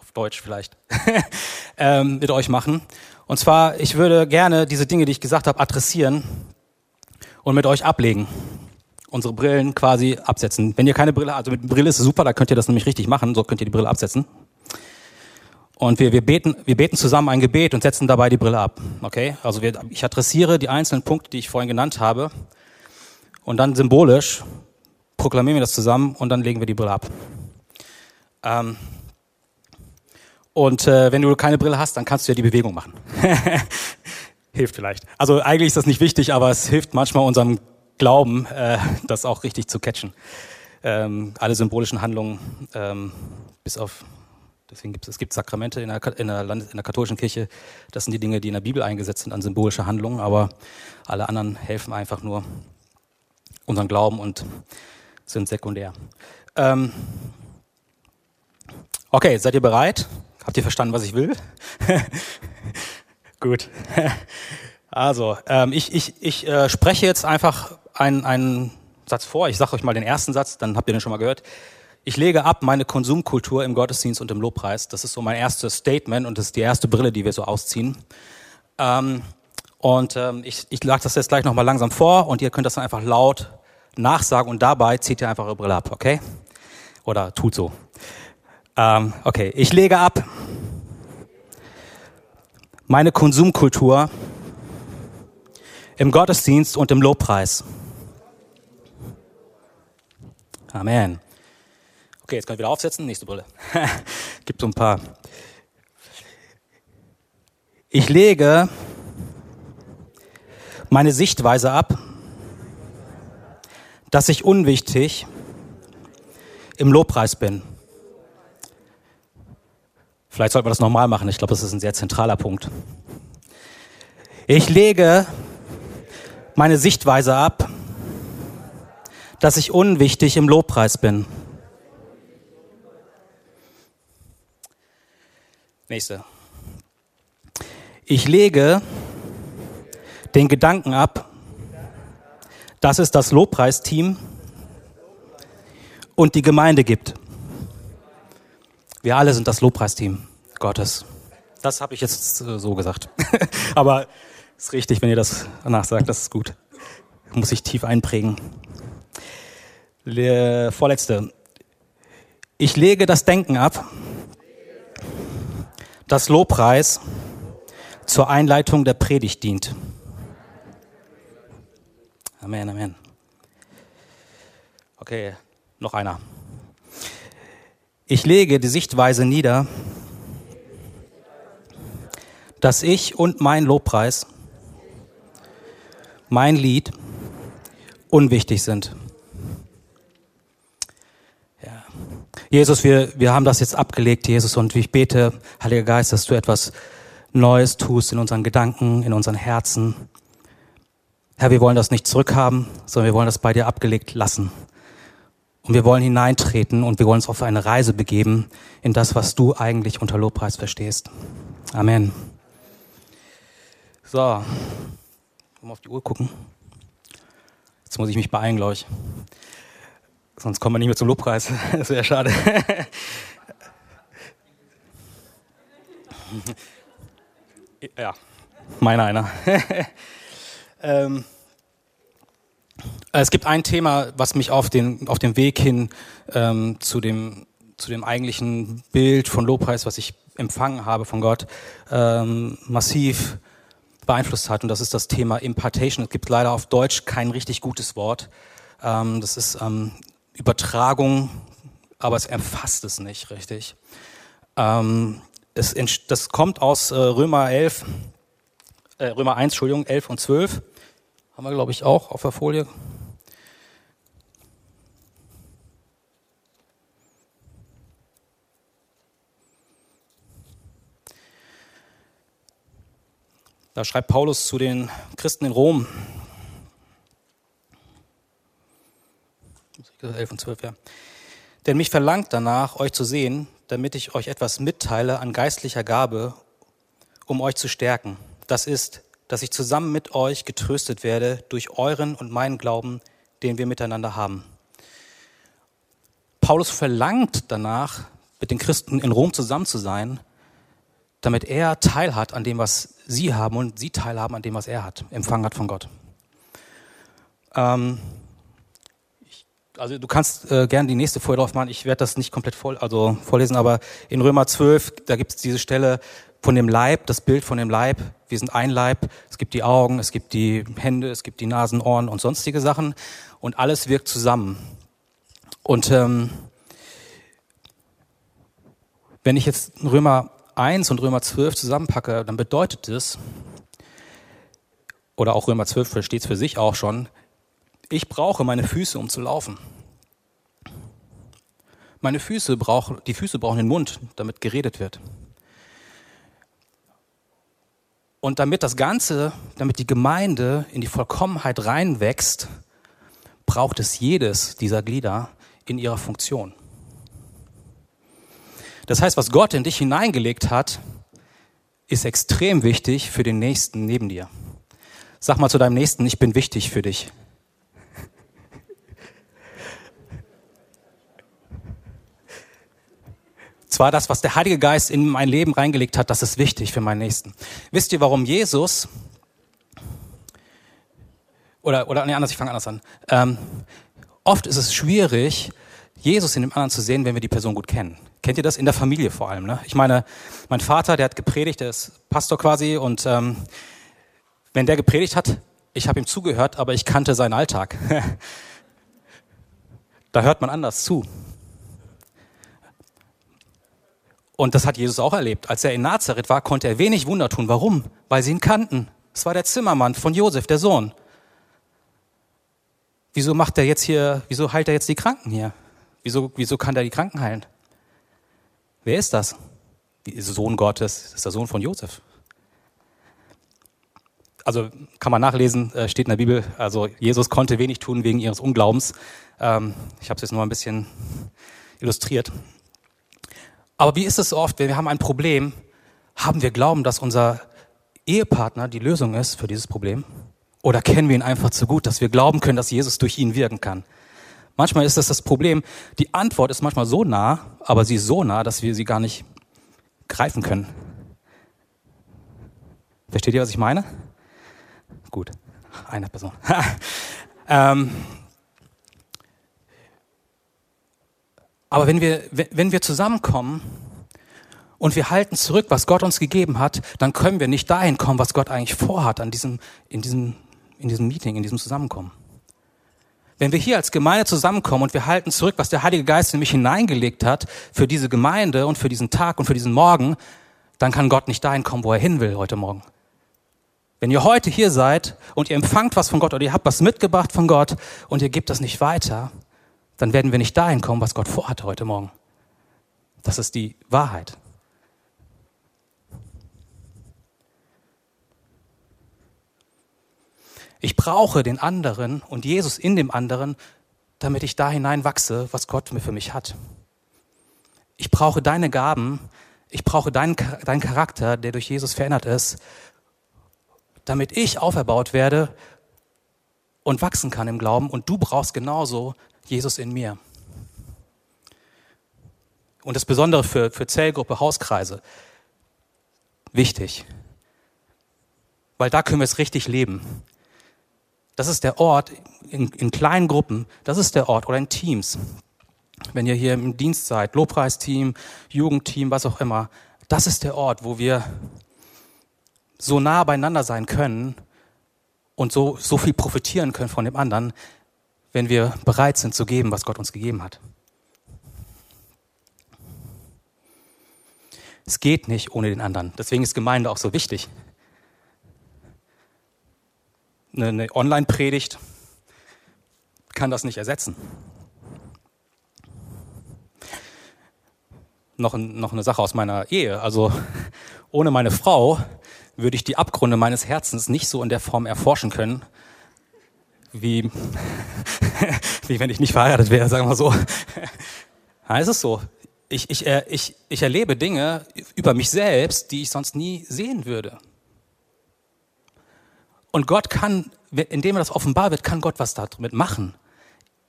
Speaker 1: auf Deutsch vielleicht, (laughs) ähm, mit euch machen. Und zwar, ich würde gerne diese Dinge, die ich gesagt habe, adressieren und mit euch ablegen. Unsere Brillen quasi absetzen. Wenn ihr keine Brille also mit Brille ist es super, da könnt ihr das nämlich richtig machen, so könnt ihr die Brille absetzen. Und wir, wir, beten, wir beten zusammen ein Gebet und setzen dabei die Brille ab. Okay? Also wir, ich adressiere die einzelnen Punkte, die ich vorhin genannt habe. Und dann symbolisch proklamieren wir das zusammen und dann legen wir die Brille ab. Ähm, und äh, wenn du keine Brille hast, dann kannst du ja die Bewegung machen. (laughs) hilft vielleicht. Also eigentlich ist das nicht wichtig, aber es hilft manchmal unserem Glauben, äh, das auch richtig zu catchen. Ähm, alle symbolischen Handlungen, ähm, bis auf, deswegen gibt es, es gibt Sakramente in der, in, der Land, in der katholischen Kirche, das sind die Dinge, die in der Bibel eingesetzt sind an symbolische Handlungen, aber alle anderen helfen einfach nur unseren Glauben und sind sekundär. Ähm, okay, seid ihr bereit? Habt ihr verstanden, was ich will? (laughs) Gut. (laughs) Also, ähm, ich, ich, ich äh, spreche jetzt einfach einen, einen Satz vor. Ich sage euch mal den ersten Satz, dann habt ihr den schon mal gehört. Ich lege ab meine Konsumkultur im Gottesdienst und im Lobpreis. Das ist so mein erstes Statement und das ist die erste Brille, die wir so ausziehen. Ähm, und ähm, ich, ich lag das jetzt gleich nochmal langsam vor und ihr könnt das dann einfach laut nachsagen und dabei zieht ihr einfach eure Brille ab, okay? Oder tut so. Ähm, okay, ich lege ab meine Konsumkultur im Gottesdienst und im Lobpreis. Amen. Okay, jetzt kann ich wieder aufsetzen. Nächste Brille. (laughs) Gibt so ein paar. Ich lege meine Sichtweise ab, dass ich unwichtig im Lobpreis bin. Vielleicht sollten wir das nochmal machen. Ich glaube, das ist ein sehr zentraler Punkt. Ich lege meine Sichtweise ab, dass ich unwichtig im Lobpreis bin. Nächste. Ich lege den Gedanken ab, dass es das Lobpreisteam und die Gemeinde gibt. Wir alle sind das Lobpreisteam Gottes. Das habe ich jetzt so gesagt. (laughs) Aber ist richtig, wenn ihr das danach sagt, das ist gut. Muss ich tief einprägen. Der vorletzte. Ich lege das Denken ab, dass Lobpreis zur Einleitung der Predigt dient. Amen, Amen. Okay, noch einer. Ich lege die Sichtweise nieder, dass ich und mein Lobpreis, mein Lied unwichtig sind. Jesus, wir, wir haben das jetzt abgelegt, Jesus, und ich bete, Heiliger Geist, dass du etwas Neues tust in unseren Gedanken, in unseren Herzen. Herr, wir wollen das nicht zurückhaben, sondern wir wollen das bei dir abgelegt lassen. Und wir wollen hineintreten und wir wollen uns auf eine Reise begeben in das, was du eigentlich unter Lobpreis verstehst. Amen. So, mal auf die Uhr gucken. Jetzt muss ich mich beeilen, glaube ich. Sonst kommen wir nicht mehr zum Lobpreis. (laughs) Das wäre schade. (laughs) ja, meiner einer. (laughs) ähm, es gibt ein Thema, was mich auf den, auf dem Weg hin ähm, zu, dem, zu dem eigentlichen Bild von Lobpreis, was ich empfangen habe von Gott, ähm, massiv beeinflusst hat. Und das ist das Thema Impartation. Es gibt leider auf Deutsch kein richtig gutes Wort. Ähm, das ist ähm, Übertragung, aber es erfasst es nicht richtig. Ähm, es, das kommt aus äh, Römer 11, äh, Römer 1, Entschuldigung, 11 und 12. Haben wir, glaube ich, auch auf der Folie. Da schreibt Paulus zu den Christen in Rom. 11 und 12, ja. Denn mich verlangt danach, euch zu sehen, damit ich euch etwas mitteile an geistlicher Gabe, um euch zu stärken. Das ist, dass ich zusammen mit euch getröstet werde durch euren und meinen Glauben, den wir miteinander haben. Paulus verlangt danach, mit den Christen in Rom zusammen zu sein, damit er teilhat an dem, was sie haben und sie teilhaben an dem, was er hat, empfangen hat von Gott. Ähm, also du kannst äh, gerne die nächste Folie drauf machen. Ich werde das nicht komplett voll, also vorlesen, aber in Römer 12, da gibt es diese Stelle von dem Leib, das Bild von dem Leib. Wir sind ein Leib. Es gibt die Augen, es gibt die Hände, es gibt die Nasen, Ohren und sonstige Sachen. Und alles wirkt zusammen. Und ähm, wenn ich jetzt Römer 1 und Römer 12 zusammenpacke, dann bedeutet es, oder auch Römer 12 versteht es für sich auch schon, ich brauche meine Füße, um zu laufen. Meine Füße brauchen, die Füße brauchen den Mund, damit geredet wird. Und damit das Ganze, damit die Gemeinde in die Vollkommenheit reinwächst, braucht es jedes dieser Glieder in ihrer Funktion. Das heißt, was Gott in dich hineingelegt hat, ist extrem wichtig für den Nächsten neben dir. Sag mal zu deinem Nächsten, ich bin wichtig für dich. Zwar das, was der Heilige Geist in mein Leben reingelegt hat, das ist wichtig für meinen Nächsten. Wisst ihr, warum Jesus, oder, oder nee, anders, ich fange anders an. Ähm, oft ist es schwierig, Jesus in dem anderen zu sehen, wenn wir die Person gut kennen. Kennt ihr das? In der Familie vor allem. Ne? Ich meine, mein Vater, der hat gepredigt, der ist Pastor quasi und ähm, wenn der gepredigt hat, ich habe ihm zugehört, aber ich kannte seinen Alltag. (laughs) da hört man anders zu. Und das hat Jesus auch erlebt. Als er in Nazareth war, konnte er wenig Wunder tun. Warum? Weil sie ihn kannten. Es war der Zimmermann von Josef, der Sohn. Wieso macht er jetzt hier, wieso heilt er jetzt die Kranken hier? Wieso, wieso kann er die Kranken heilen? Wer ist das? Sohn Gottes, das ist der Sohn von Josef. Also kann man nachlesen, äh, steht in der Bibel, also Jesus konnte wenig tun wegen ihres Unglaubens. Ähm, ich habe es jetzt nur ein bisschen illustriert. Aber wie ist es so oft, wenn wir haben ein Problem, haben wir Glauben, dass unser Ehepartner die Lösung ist für dieses Problem? Oder kennen wir ihn einfach zu gut, dass wir glauben können, dass Jesus durch ihn wirken kann? Manchmal ist das das Problem. Die Antwort ist manchmal so nah, aber sie ist so nah, dass wir sie gar nicht greifen können. Versteht ihr, was ich meine? Gut, eine Person. (laughs) ähm, aber wenn wir, wenn wir zusammenkommen und wir halten zurück, was Gott uns gegeben hat, dann können wir nicht dahin kommen, was Gott eigentlich vorhat an diesem, in, diesem, in diesem Meeting, in diesem Zusammenkommen. Wenn wir hier als Gemeinde zusammenkommen und wir halten zurück, was der Heilige Geist in mich hineingelegt hat für diese Gemeinde und für diesen Tag und für diesen Morgen, dann kann Gott nicht dahin kommen, wo er hin will heute Morgen. Wenn ihr heute hier seid und ihr empfangt was von Gott oder ihr habt was mitgebracht von Gott und ihr gebt das nicht weiter, dann werden wir nicht dahin kommen, was Gott vorhat heute Morgen. Das ist die Wahrheit. Ich brauche den anderen und Jesus in dem anderen, damit ich da hinein wachse, was Gott mir für mich hat. Ich brauche deine Gaben, ich brauche deinen, deinen Charakter, der durch Jesus verändert ist, damit ich auferbaut werde und wachsen kann im Glauben. Und du brauchst genauso Jesus in mir. Und das Besondere für, für Zellgruppe, Hauskreise, wichtig. Weil da können wir es richtig leben. Das ist der Ort in, in kleinen Gruppen, das ist der Ort oder in Teams. Wenn ihr hier im Dienst seid, Lobpreisteam, Jugendteam, was auch immer, das ist der Ort, wo wir so nah beieinander sein können und so, so viel profitieren können von dem anderen, wenn wir bereit sind zu geben, was Gott uns gegeben hat. Es geht nicht ohne den anderen. Deswegen ist Gemeinde auch so wichtig eine Online-Predigt kann das nicht ersetzen. Noch, noch eine Sache aus meiner Ehe. Also ohne meine Frau würde ich die Abgründe meines Herzens nicht so in der Form erforschen können, wie, (laughs) wie wenn ich nicht verheiratet wäre, sagen wir so. (laughs) Ja, es ist so. Ich, ich, äh, ich, ich erlebe Dinge über mich selbst, die ich sonst nie sehen würde. Und Gott kann, indem er das offenbar wird, kann Gott was damit machen.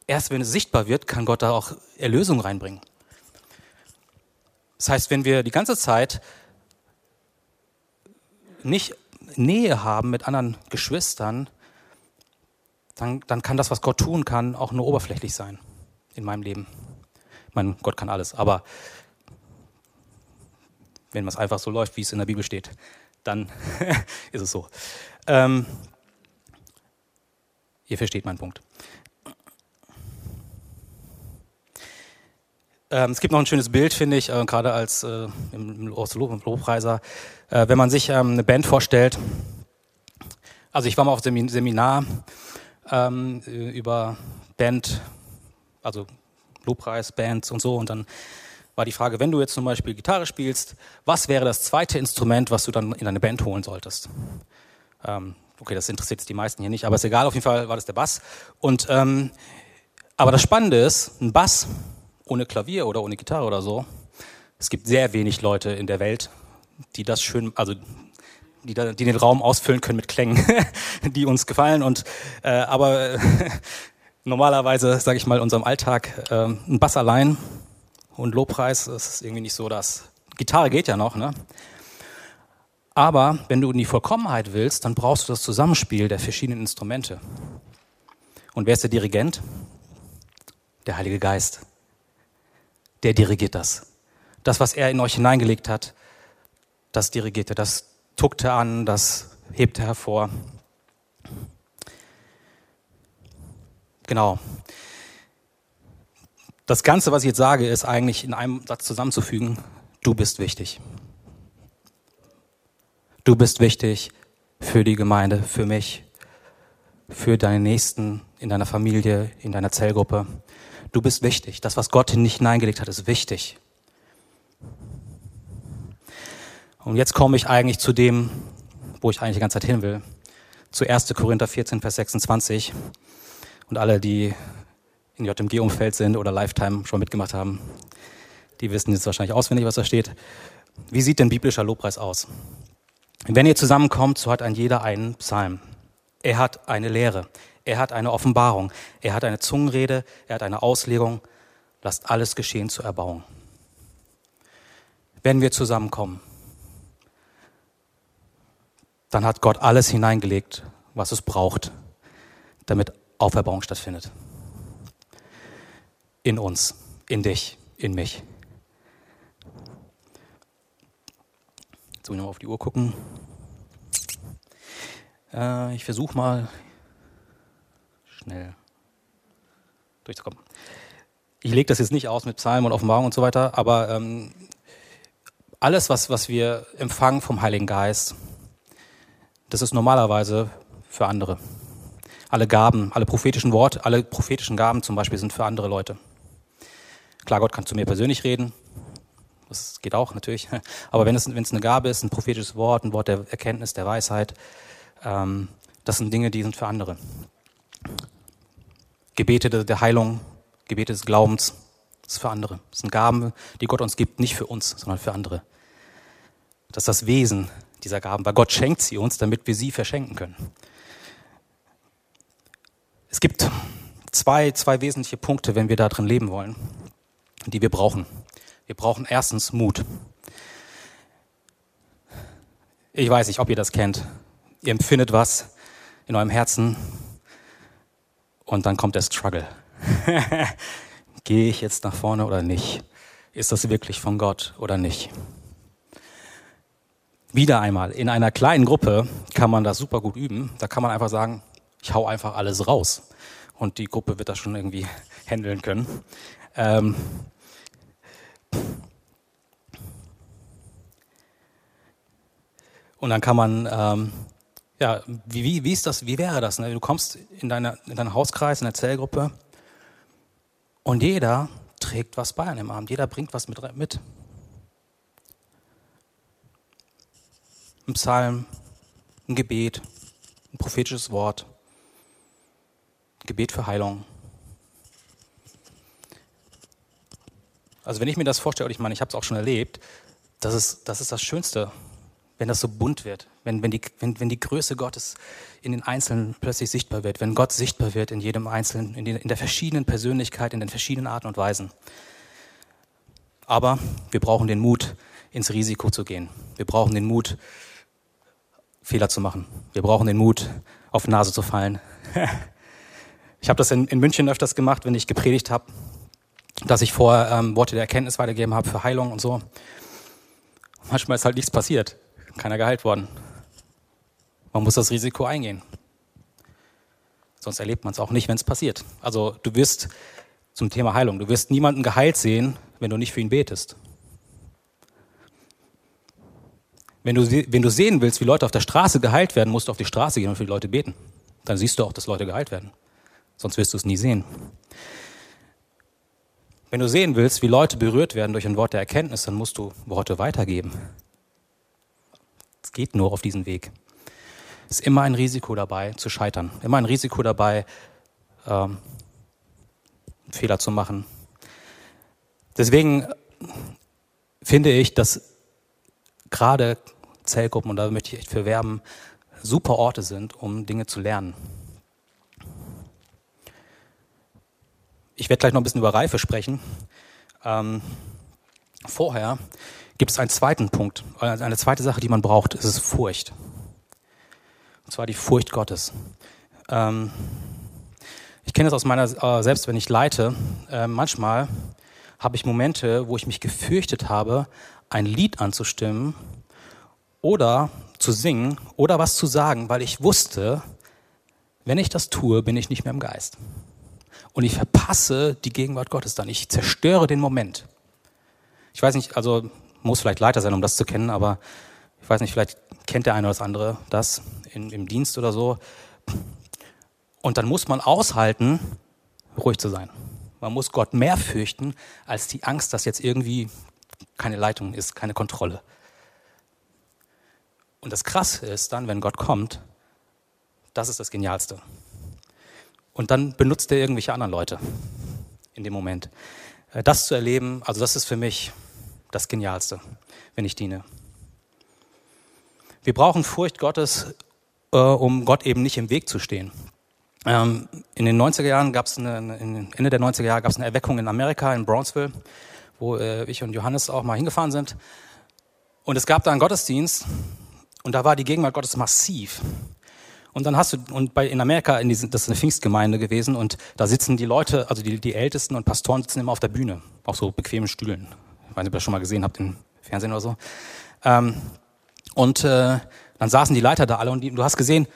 Speaker 1: Erst wenn es sichtbar wird, kann Gott da auch Erlösung reinbringen. Das heißt, wenn wir die ganze Zeit nicht Nähe haben mit anderen Geschwistern, dann, dann kann das, was Gott tun kann, auch nur oberflächlich sein in meinem Leben. Ich meine, Gott kann alles, aber wenn es einfach so läuft, wie es in der Bibel steht, dann (laughs) ist es so. Ähm, ihr versteht meinen Punkt. Ähm, es gibt noch ein schönes Bild, finde ich, äh, gerade als äh, im, im Lobpreiser, äh, wenn man sich ähm, eine Band vorstellt. Also ich war mal auf Seminar ähm, über Band, also Lobpreis, Bands und so, und dann war die Frage, wenn du jetzt zum Beispiel Gitarre spielst, was wäre das zweite Instrument, was du dann in deine Band holen solltest? Ähm, okay, das interessiert jetzt die meisten hier nicht, aber ist egal, auf jeden Fall war das der Bass. Und, ähm, aber das Spannende ist, ein Bass ohne Klavier oder ohne Gitarre oder so, es gibt sehr wenig Leute in der Welt, die das schön, also die, da, die den Raum ausfüllen können mit Klängen, (laughs) die uns gefallen. Und äh, aber (laughs) normalerweise, sage ich mal, unserem Alltag äh, ein Bass allein und Lobpreis, das ist irgendwie nicht so das. Gitarre geht ja noch, ne? Aber wenn du in die Vollkommenheit willst, dann brauchst du das Zusammenspiel der verschiedenen Instrumente. Und wer ist der Dirigent? Der Heilige Geist. Der dirigiert das. Das, was er in euch hineingelegt hat, das dirigiert er, das tuckt er an, das hebt er hervor. Genau. Das Ganze, was ich jetzt sage, ist eigentlich in einem Satz zusammenzufügen. Du bist wichtig. Du bist wichtig für die Gemeinde, für mich, für deine Nächsten, in deiner Familie, in deiner Zellgruppe. Du bist wichtig. Das, was Gott in dich hineingelegt hat, ist wichtig. Und jetzt komme ich eigentlich zu dem, wo ich eigentlich die ganze Zeit hin will. Zu 1. Korinther 14, Vers 26. Und alle, die in JMG-Umfeld sind oder Lifetime schon mitgemacht haben, die wissen jetzt wahrscheinlich auswendig, was da steht. Wie sieht denn biblischer Lobpreis aus? Wenn ihr zusammenkommt, so hat ein jeder einen Psalm. Er hat eine Lehre. Er hat eine Offenbarung. Er hat eine Zungenrede. Er hat eine Auslegung. Lasst alles geschehen zur Erbauung. Wenn wir zusammenkommen, dann hat Gott alles hineingelegt, was es braucht, damit Auferbauung stattfindet. In uns, in dich, in mich. Jetzt muss ich noch auf die Uhr gucken. Äh, ich versuche mal schnell durchzukommen. Ich lege das jetzt nicht aus mit Psalmen und Offenbarung und so weiter, aber ähm, alles, was, was wir empfangen vom Heiligen Geist, das ist normalerweise für andere. Alle Gaben, alle prophetischen Worte, alle prophetischen Gaben zum Beispiel sind für andere Leute. Klar, Gott kann zu mir persönlich reden. Das geht auch natürlich. (laughs) Aber wenn es, wenn es eine Gabe ist, ein prophetisches Wort, ein Wort der Erkenntnis, der Weisheit, ähm, das sind Dinge, die sind für andere. Gebete der Heilung, Gebete des Glaubens, das ist für andere. Das sind Gaben, die Gott uns gibt, nicht für uns, sondern für andere. Das ist das Wesen dieser Gaben, weil Gott schenkt sie uns, damit wir sie verschenken können. Es gibt zwei, zwei wesentliche Punkte, wenn wir da drin leben wollen, die wir brauchen. Wir brauchen erstens Mut. Ich weiß nicht, ob ihr das kennt. Ihr empfindet was in eurem Herzen und dann kommt der Struggle. (laughs) Gehe ich jetzt nach vorne oder nicht? Ist das wirklich von Gott oder nicht? Wieder einmal, in einer kleinen Gruppe kann man das super gut üben. Da kann man einfach sagen, ich hau einfach alles raus. Und die Gruppe wird das schon irgendwie (laughs) handeln können. Ähm und dann kann man, ähm, ja, wie, wie, wie ist das, wie wäre das? Ne? Du kommst in, deine, in deinen Hauskreis, in der Zellgruppe und jeder trägt was bei an dem Abend. Jeder bringt was mit. mit. Ein Psalm, ein Gebet, ein prophetisches Wort, Gebet für Heilung. Also wenn ich mir das vorstelle, und ich meine, ich habe es auch schon erlebt, das ist, das ist das Schönste, wenn das so bunt wird, wenn, wenn, die, wenn, wenn die Größe Gottes in den Einzelnen plötzlich sichtbar wird, wenn Gott sichtbar wird in jedem Einzelnen, in, den, in der verschiedenen Persönlichkeit, in den verschiedenen Arten und Weisen. Aber wir brauchen den Mut, ins Risiko zu gehen. Wir brauchen den Mut, Fehler zu machen. Wir brauchen den Mut, auf die Nase zu fallen. ich habe das in, in, München öfters gemacht, wenn ich gepredigt habe, dass ich vor ähm, Worte der Erkenntnis weitergegeben habe für Heilung und so. Manchmal ist halt nichts passiert. Keiner geheilt worden. Man muss das Risiko eingehen. Sonst erlebt man es auch nicht, wenn es passiert. Also du wirst zum Thema Heilung, du wirst niemanden geheilt sehen, wenn du nicht für ihn betest. Wenn du, wenn du sehen willst, wie Leute auf der Straße geheilt werden, musst du auf die Straße gehen und für die Leute beten. Dann siehst du auch, dass Leute geheilt werden. Sonst wirst du es nie sehen. Wenn du sehen willst, wie Leute berührt werden durch ein Wort der Erkenntnis, dann musst du Worte weitergeben. Es geht nur auf diesen Weg. Es ist immer ein Risiko dabei, zu scheitern. Immer ein Risiko dabei, ähm, Fehler zu machen. Deswegen finde ich, dass gerade Zellgruppen, und da möchte ich echt für werben, super Orte sind, um Dinge zu lernen. Ich werde gleich noch ein bisschen über Reife sprechen, Ähm, vorher gibt es einen zweiten Punkt, also eine zweite Sache, die man braucht, ist es Furcht. Und zwar die Furcht Gottes. Ähm, ich kenne das aus meiner, äh, selbst wenn ich leite, äh, manchmal habe ich Momente, wo ich mich gefürchtet habe, ein Lied anzustimmen oder zu singen oder was zu sagen, weil ich wusste, wenn ich das tue, bin ich nicht mehr im Geist. Und ich verpasse die Gegenwart Gottes dann. Ich zerstöre den Moment. Ich weiß nicht, also muss vielleicht Leiter sein, um das zu kennen, aber ich weiß nicht, vielleicht kennt der eine oder das andere das in, im Dienst oder so. Und dann muss man aushalten, ruhig zu sein. Man muss Gott mehr fürchten als die Angst, dass jetzt irgendwie keine Leitung ist, keine Kontrolle. Und das Krasse ist dann, wenn Gott kommt, das ist das Genialste. Und dann benutzt er irgendwelche anderen Leute in dem Moment. Äh, das zu erleben, also das ist für mich das Genialste, wenn ich diene. Wir brauchen Furcht Gottes, äh, um Gott eben nicht im Weg zu stehen. Ähm, in den 90er Jahren gab es Ende der 90er Jahre gab es eine Erweckung in Amerika, in Brownsville, wo äh, ich und Johannes auch mal hingefahren sind. Und es gab da einen Gottesdienst und da war die Gegenwart Gottes massiv. Und dann hast du, und bei, in Amerika, in diesen, das ist eine Pfingstgemeinde gewesen, und da sitzen die Leute, also die, die Ältesten und Pastoren sitzen immer auf der Bühne, auf so bequemen Stühlen. Ich weiß nicht, ob ihr das schon mal gesehen habt im Fernsehen oder so. Ähm, und äh, dann saßen die Leiter da alle und die, du hast gesehen,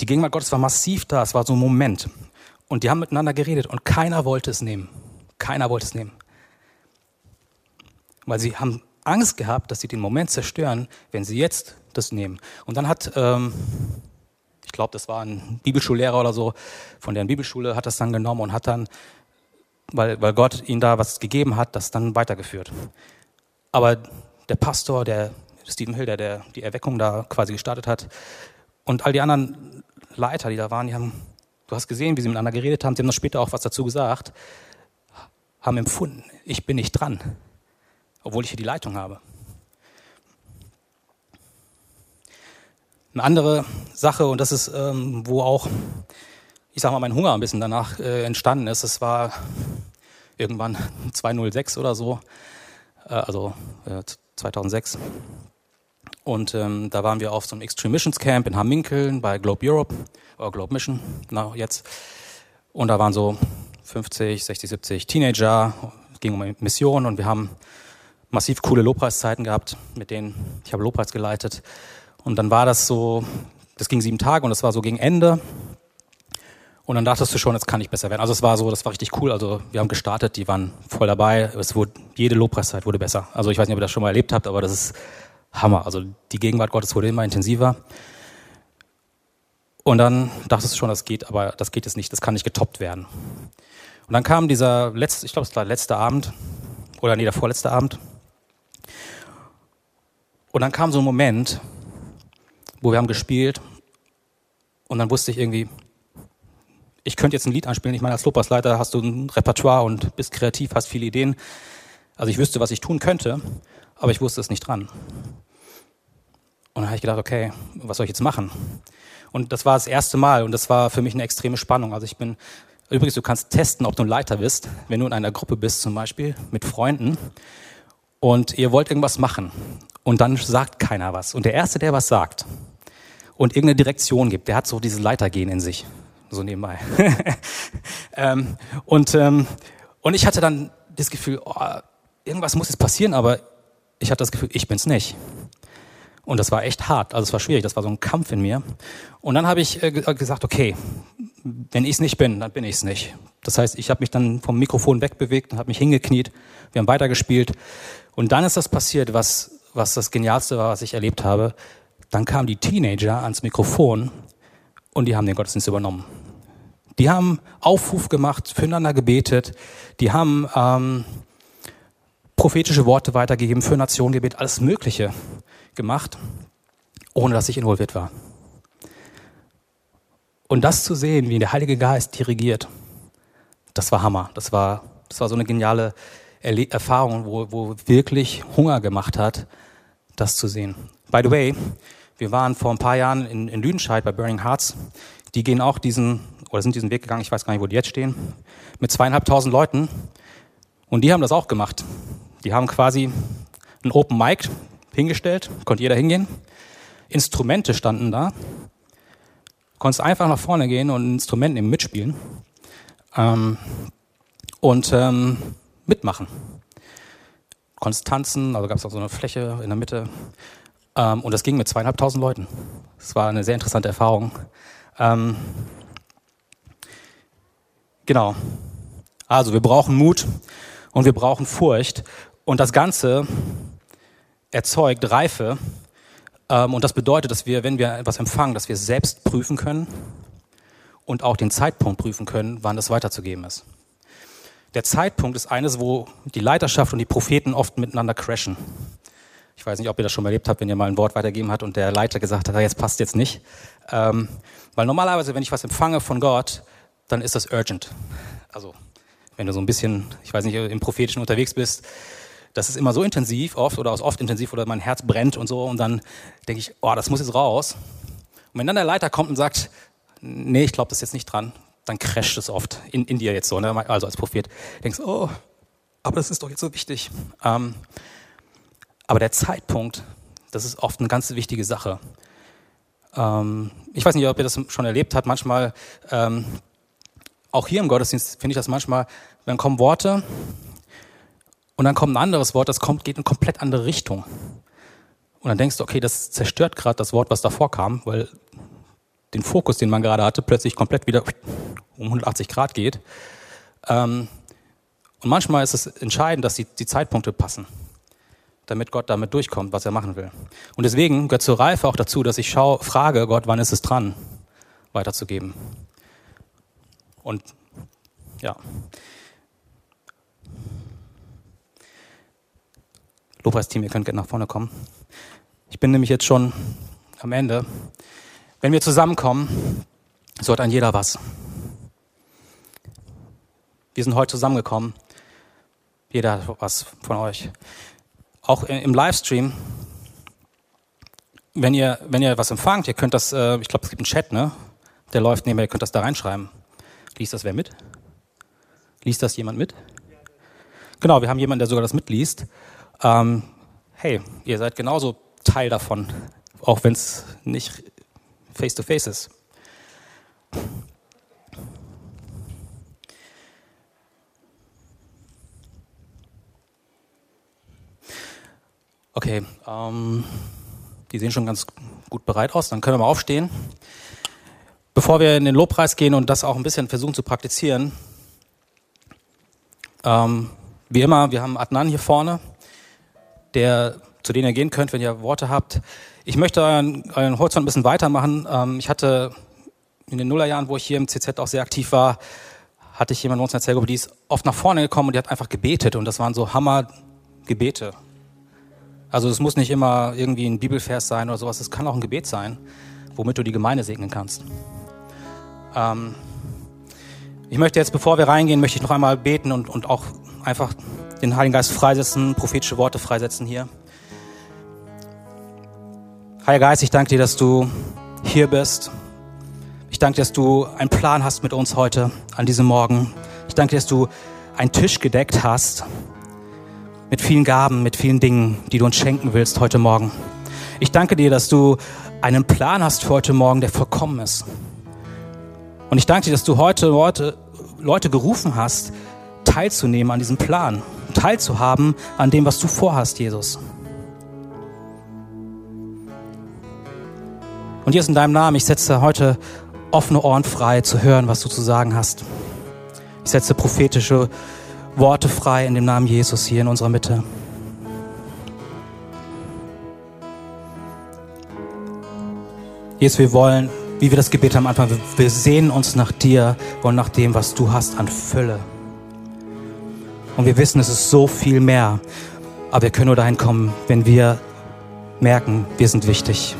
Speaker 1: die Gegenwart Gottes war massiv da, es war so ein Moment. Und die haben miteinander geredet und keiner wollte es nehmen. Keiner wollte es nehmen. Weil sie haben Angst gehabt, dass sie den Moment zerstören, wenn sie jetzt das nehmen. Und dann hat, ähm, ich glaube, das war ein Bibelschullehrer oder so, von deren Bibelschule hat das dann genommen und hat dann, weil, weil Gott ihnen da was gegeben hat, das dann weitergeführt. Aber der Pastor, der Stephen Hill, der, der die Erweckung da quasi gestartet hat, und all die anderen Leiter, die da waren, die haben, du hast gesehen, wie sie miteinander geredet haben, sie haben das später auch was dazu gesagt, haben empfunden, ich bin nicht dran, obwohl ich hier die Leitung habe. Eine andere Sache, und das ist, ähm, wo auch, ich sag mal, mein Hunger ein bisschen danach äh, entstanden ist, es war irgendwann (laughs) 206 oder so, äh, also äh, 2006. Und ähm, da waren wir auf so einem Extreme Missions Camp in Hamminkeln bei Globe Europe, oder Globe Mission, na, jetzt. Und da waren so 50, 60, 70 Teenager, es ging um Missionen und wir haben massiv coole Lobpreiszeiten gehabt, mit denen ich habe Lobpreis geleitet. Und dann war das so, das ging sieben Tage und das war so gegen Ende. Und dann dachtest du schon, jetzt kann ich besser werden. Also es war so, das war richtig cool. Also wir haben gestartet, die waren voll dabei. Es wurde, jede Lobpreiszeit wurde besser. Also ich weiß nicht, ob ihr das schon mal erlebt habt, aber das ist Hammer. Also die Gegenwart Gottes wurde immer intensiver. Und dann dachtest du schon, das geht, aber das geht jetzt nicht, das kann nicht getoppt werden. Und dann kam dieser letzte, ich glaube, es war der letzte Abend, oder nee, der vorletzte Abend. Und dann kam so ein Moment, wo wir haben gespielt und dann wusste ich irgendwie, ich könnte jetzt ein Lied anspielen. Ich meine, als Lobpreisleiter hast du ein Repertoire und bist kreativ, hast viele Ideen. Also ich wüsste, was ich tun könnte, aber ich wusste es nicht dran. Und dann habe ich gedacht, okay, was soll ich jetzt machen? Und das war das erste Mal und das war für mich eine extreme Spannung. Also ich bin, übrigens, du kannst testen, ob du ein Leiter bist, wenn du in einer Gruppe bist zum Beispiel mit Freunden und ihr wollt irgendwas machen und dann sagt keiner was. Und der Erste, der was sagt und irgendeine Direktion gibt, der hat so dieses Leitergehen in sich, so nebenbei. (laughs) ähm, und, ähm, und ich hatte dann das Gefühl, oh, irgendwas muss jetzt passieren, aber ich hatte das Gefühl, ich bin's nicht. Und das war echt hart, also es war schwierig, das war so ein Kampf in mir. Und dann habe ich äh, gesagt, okay, wenn ich es nicht bin, dann bin ich es nicht. Das heißt, ich habe mich dann vom Mikrofon wegbewegt und habe mich hingekniet. Wir haben weitergespielt. Und dann ist das passiert, was, was das Genialste war, was ich erlebt habe. Dann kamen die Teenager ans Mikrofon und die haben den Gottesdienst übernommen. Die haben Aufruf gemacht, füreinander gebetet, die haben ähm, prophetische Worte weitergegeben, für Nationen gebetet, alles Mögliche gemacht, ohne dass ich involviert war. Und das zu sehen, wie der Heilige Geist dirigiert, das war Hammer. Das war, das war so eine geniale Erfahrung, wo, wo wirklich Hunger gemacht hat, das zu sehen. By the way, wir waren vor ein paar Jahren in, in Lüdenscheid bei Burning Hearts. Die gehen auch diesen, oder sind diesen Weg gegangen, ich weiß gar nicht, wo die jetzt stehen, mit zweieinhalbtausend Leuten. Und die haben das auch gemacht. Die haben quasi ein Open Mic hingestellt, konnte jeder hingehen. Instrumente standen da. Konntest einfach nach vorne gehen und ein Instrument nehmen, mitspielen. Ähm, und ähm, mitmachen. Konntest tanzen, also gab es auch so eine Fläche in der Mitte. Ähm, und das ging mit zweieinhalbtausend Leuten. Das war eine sehr interessante Erfahrung. Ähm, genau. Also wir brauchen Mut und wir brauchen Furcht. Und das Ganze erzeugt Reife. Ähm, und das bedeutet, dass wir, wenn wir etwas empfangen, dass wir selbst prüfen können und auch den Zeitpunkt prüfen können, wann das weiterzugeben ist. Der Zeitpunkt ist eines, wo die Leiterschaft und die Propheten oft miteinander crashen. Ich weiß nicht, ob ihr das schon erlebt habt, wenn ihr mal ein Wort weitergeben hat und der Leiter gesagt hat, jetzt passt jetzt nicht. Ähm, weil normalerweise, wenn ich was empfange von Gott, dann ist das urgent. Also, wenn du so ein bisschen, ich weiß nicht, im Prophetischen unterwegs bist, das ist immer so intensiv, oft oder oft intensiv oder mein Herz brennt und so und dann denke ich, oh, das muss jetzt raus. Und wenn dann der Leiter kommt und sagt, nee, ich glaube das ist jetzt nicht dran, dann crasht es oft in, in dir jetzt so, ne? also als Prophet. Denkst, oh, aber das ist doch jetzt so wichtig. Ähm, aber der Zeitpunkt, das ist oft eine ganz wichtige Sache. Ähm, ich weiß nicht, ob ihr das schon erlebt habt. Manchmal, ähm, auch hier im Gottesdienst finde ich das manchmal, dann kommen Worte und dann kommt ein anderes Wort, das kommt, geht in eine komplett andere Richtung. Und dann denkst du, okay, das zerstört gerade das Wort, was davor kam, weil den Fokus, den man gerade hatte, plötzlich komplett wieder um 180 Grad geht. Ähm, und manchmal ist es entscheidend, dass die, die Zeitpunkte passen damit Gott damit durchkommt, was er machen will. Und deswegen gehört zur Reife auch dazu, dass ich schaue, frage Gott, wann ist es dran, weiterzugeben. Und ja. Lobpreisteam, ihr könnt gerne nach vorne kommen. Ich bin nämlich jetzt schon am Ende. Wenn wir zusammenkommen, so hat ein jeder was. Wir sind heute zusammengekommen. Jeder hat was von euch auch im Livestream, wenn ihr, wenn ihr was empfangt, ihr könnt das, äh, ich glaube, es gibt einen Chat, ne? Der läuft nebenher, ihr könnt das da reinschreiben. Liest das wer mit? Liest das jemand mit? Genau, wir haben jemanden, der sogar das mitliest. Ähm, hey, ihr seid genauso Teil davon, auch wenn es nicht face-to-face -face ist. Okay, ähm, die sehen schon ganz gut bereit aus. Dann können wir mal aufstehen. Bevor wir in den Lobpreis gehen und das auch ein bisschen versuchen zu praktizieren, ähm, wie immer, wir haben Adnan hier vorne, der, zu dem ihr gehen könnt, wenn ihr Worte habt. Ich möchte euren, euren Horizont ein bisschen weitermachen. Ähm, ich hatte in den Nullerjahren, wo ich hier im CZ auch sehr aktiv war, hatte ich jemanden bei uns in der Zellgruppe, die ist oft nach vorne gekommen und die hat einfach gebetet und das waren so Hammer-Gebete. Also es muss nicht immer irgendwie ein Bibelvers sein oder sowas, es kann auch ein Gebet sein, womit du die Gemeinde segnen kannst. Ähm, ich möchte jetzt, bevor wir reingehen, möchte ich noch einmal beten und, und auch einfach den Heiligen Geist freisetzen, prophetische Worte freisetzen hier. Heiliger Geist, ich danke dir, dass du hier bist. Ich danke dir, dass du einen Plan hast mit uns heute, an diesem Morgen. Ich danke dir, dass du einen Tisch gedeckt hast mit vielen Gaben, mit vielen Dingen, die du uns schenken willst heute Morgen. Ich danke dir, dass du einen Plan hast für heute Morgen, der vollkommen ist. Und ich danke dir, dass du heute Leute, Leute gerufen hast, teilzunehmen an diesem Plan, teilzuhaben an dem, was du vorhast, Jesus. Und jetzt in deinem Namen, ich setze heute offene Ohren frei, zu hören, was du zu sagen hast. Ich setze prophetische Worte frei in dem Namen Jesus hier in unserer Mitte. Jesus, wir wollen, wie wir das Gebet am Anfang, wir sehen uns nach dir und nach dem, was du hast an Fülle. Und wir wissen, es ist so viel mehr. Aber wir können nur dahin kommen, wenn wir merken, wir sind wichtig.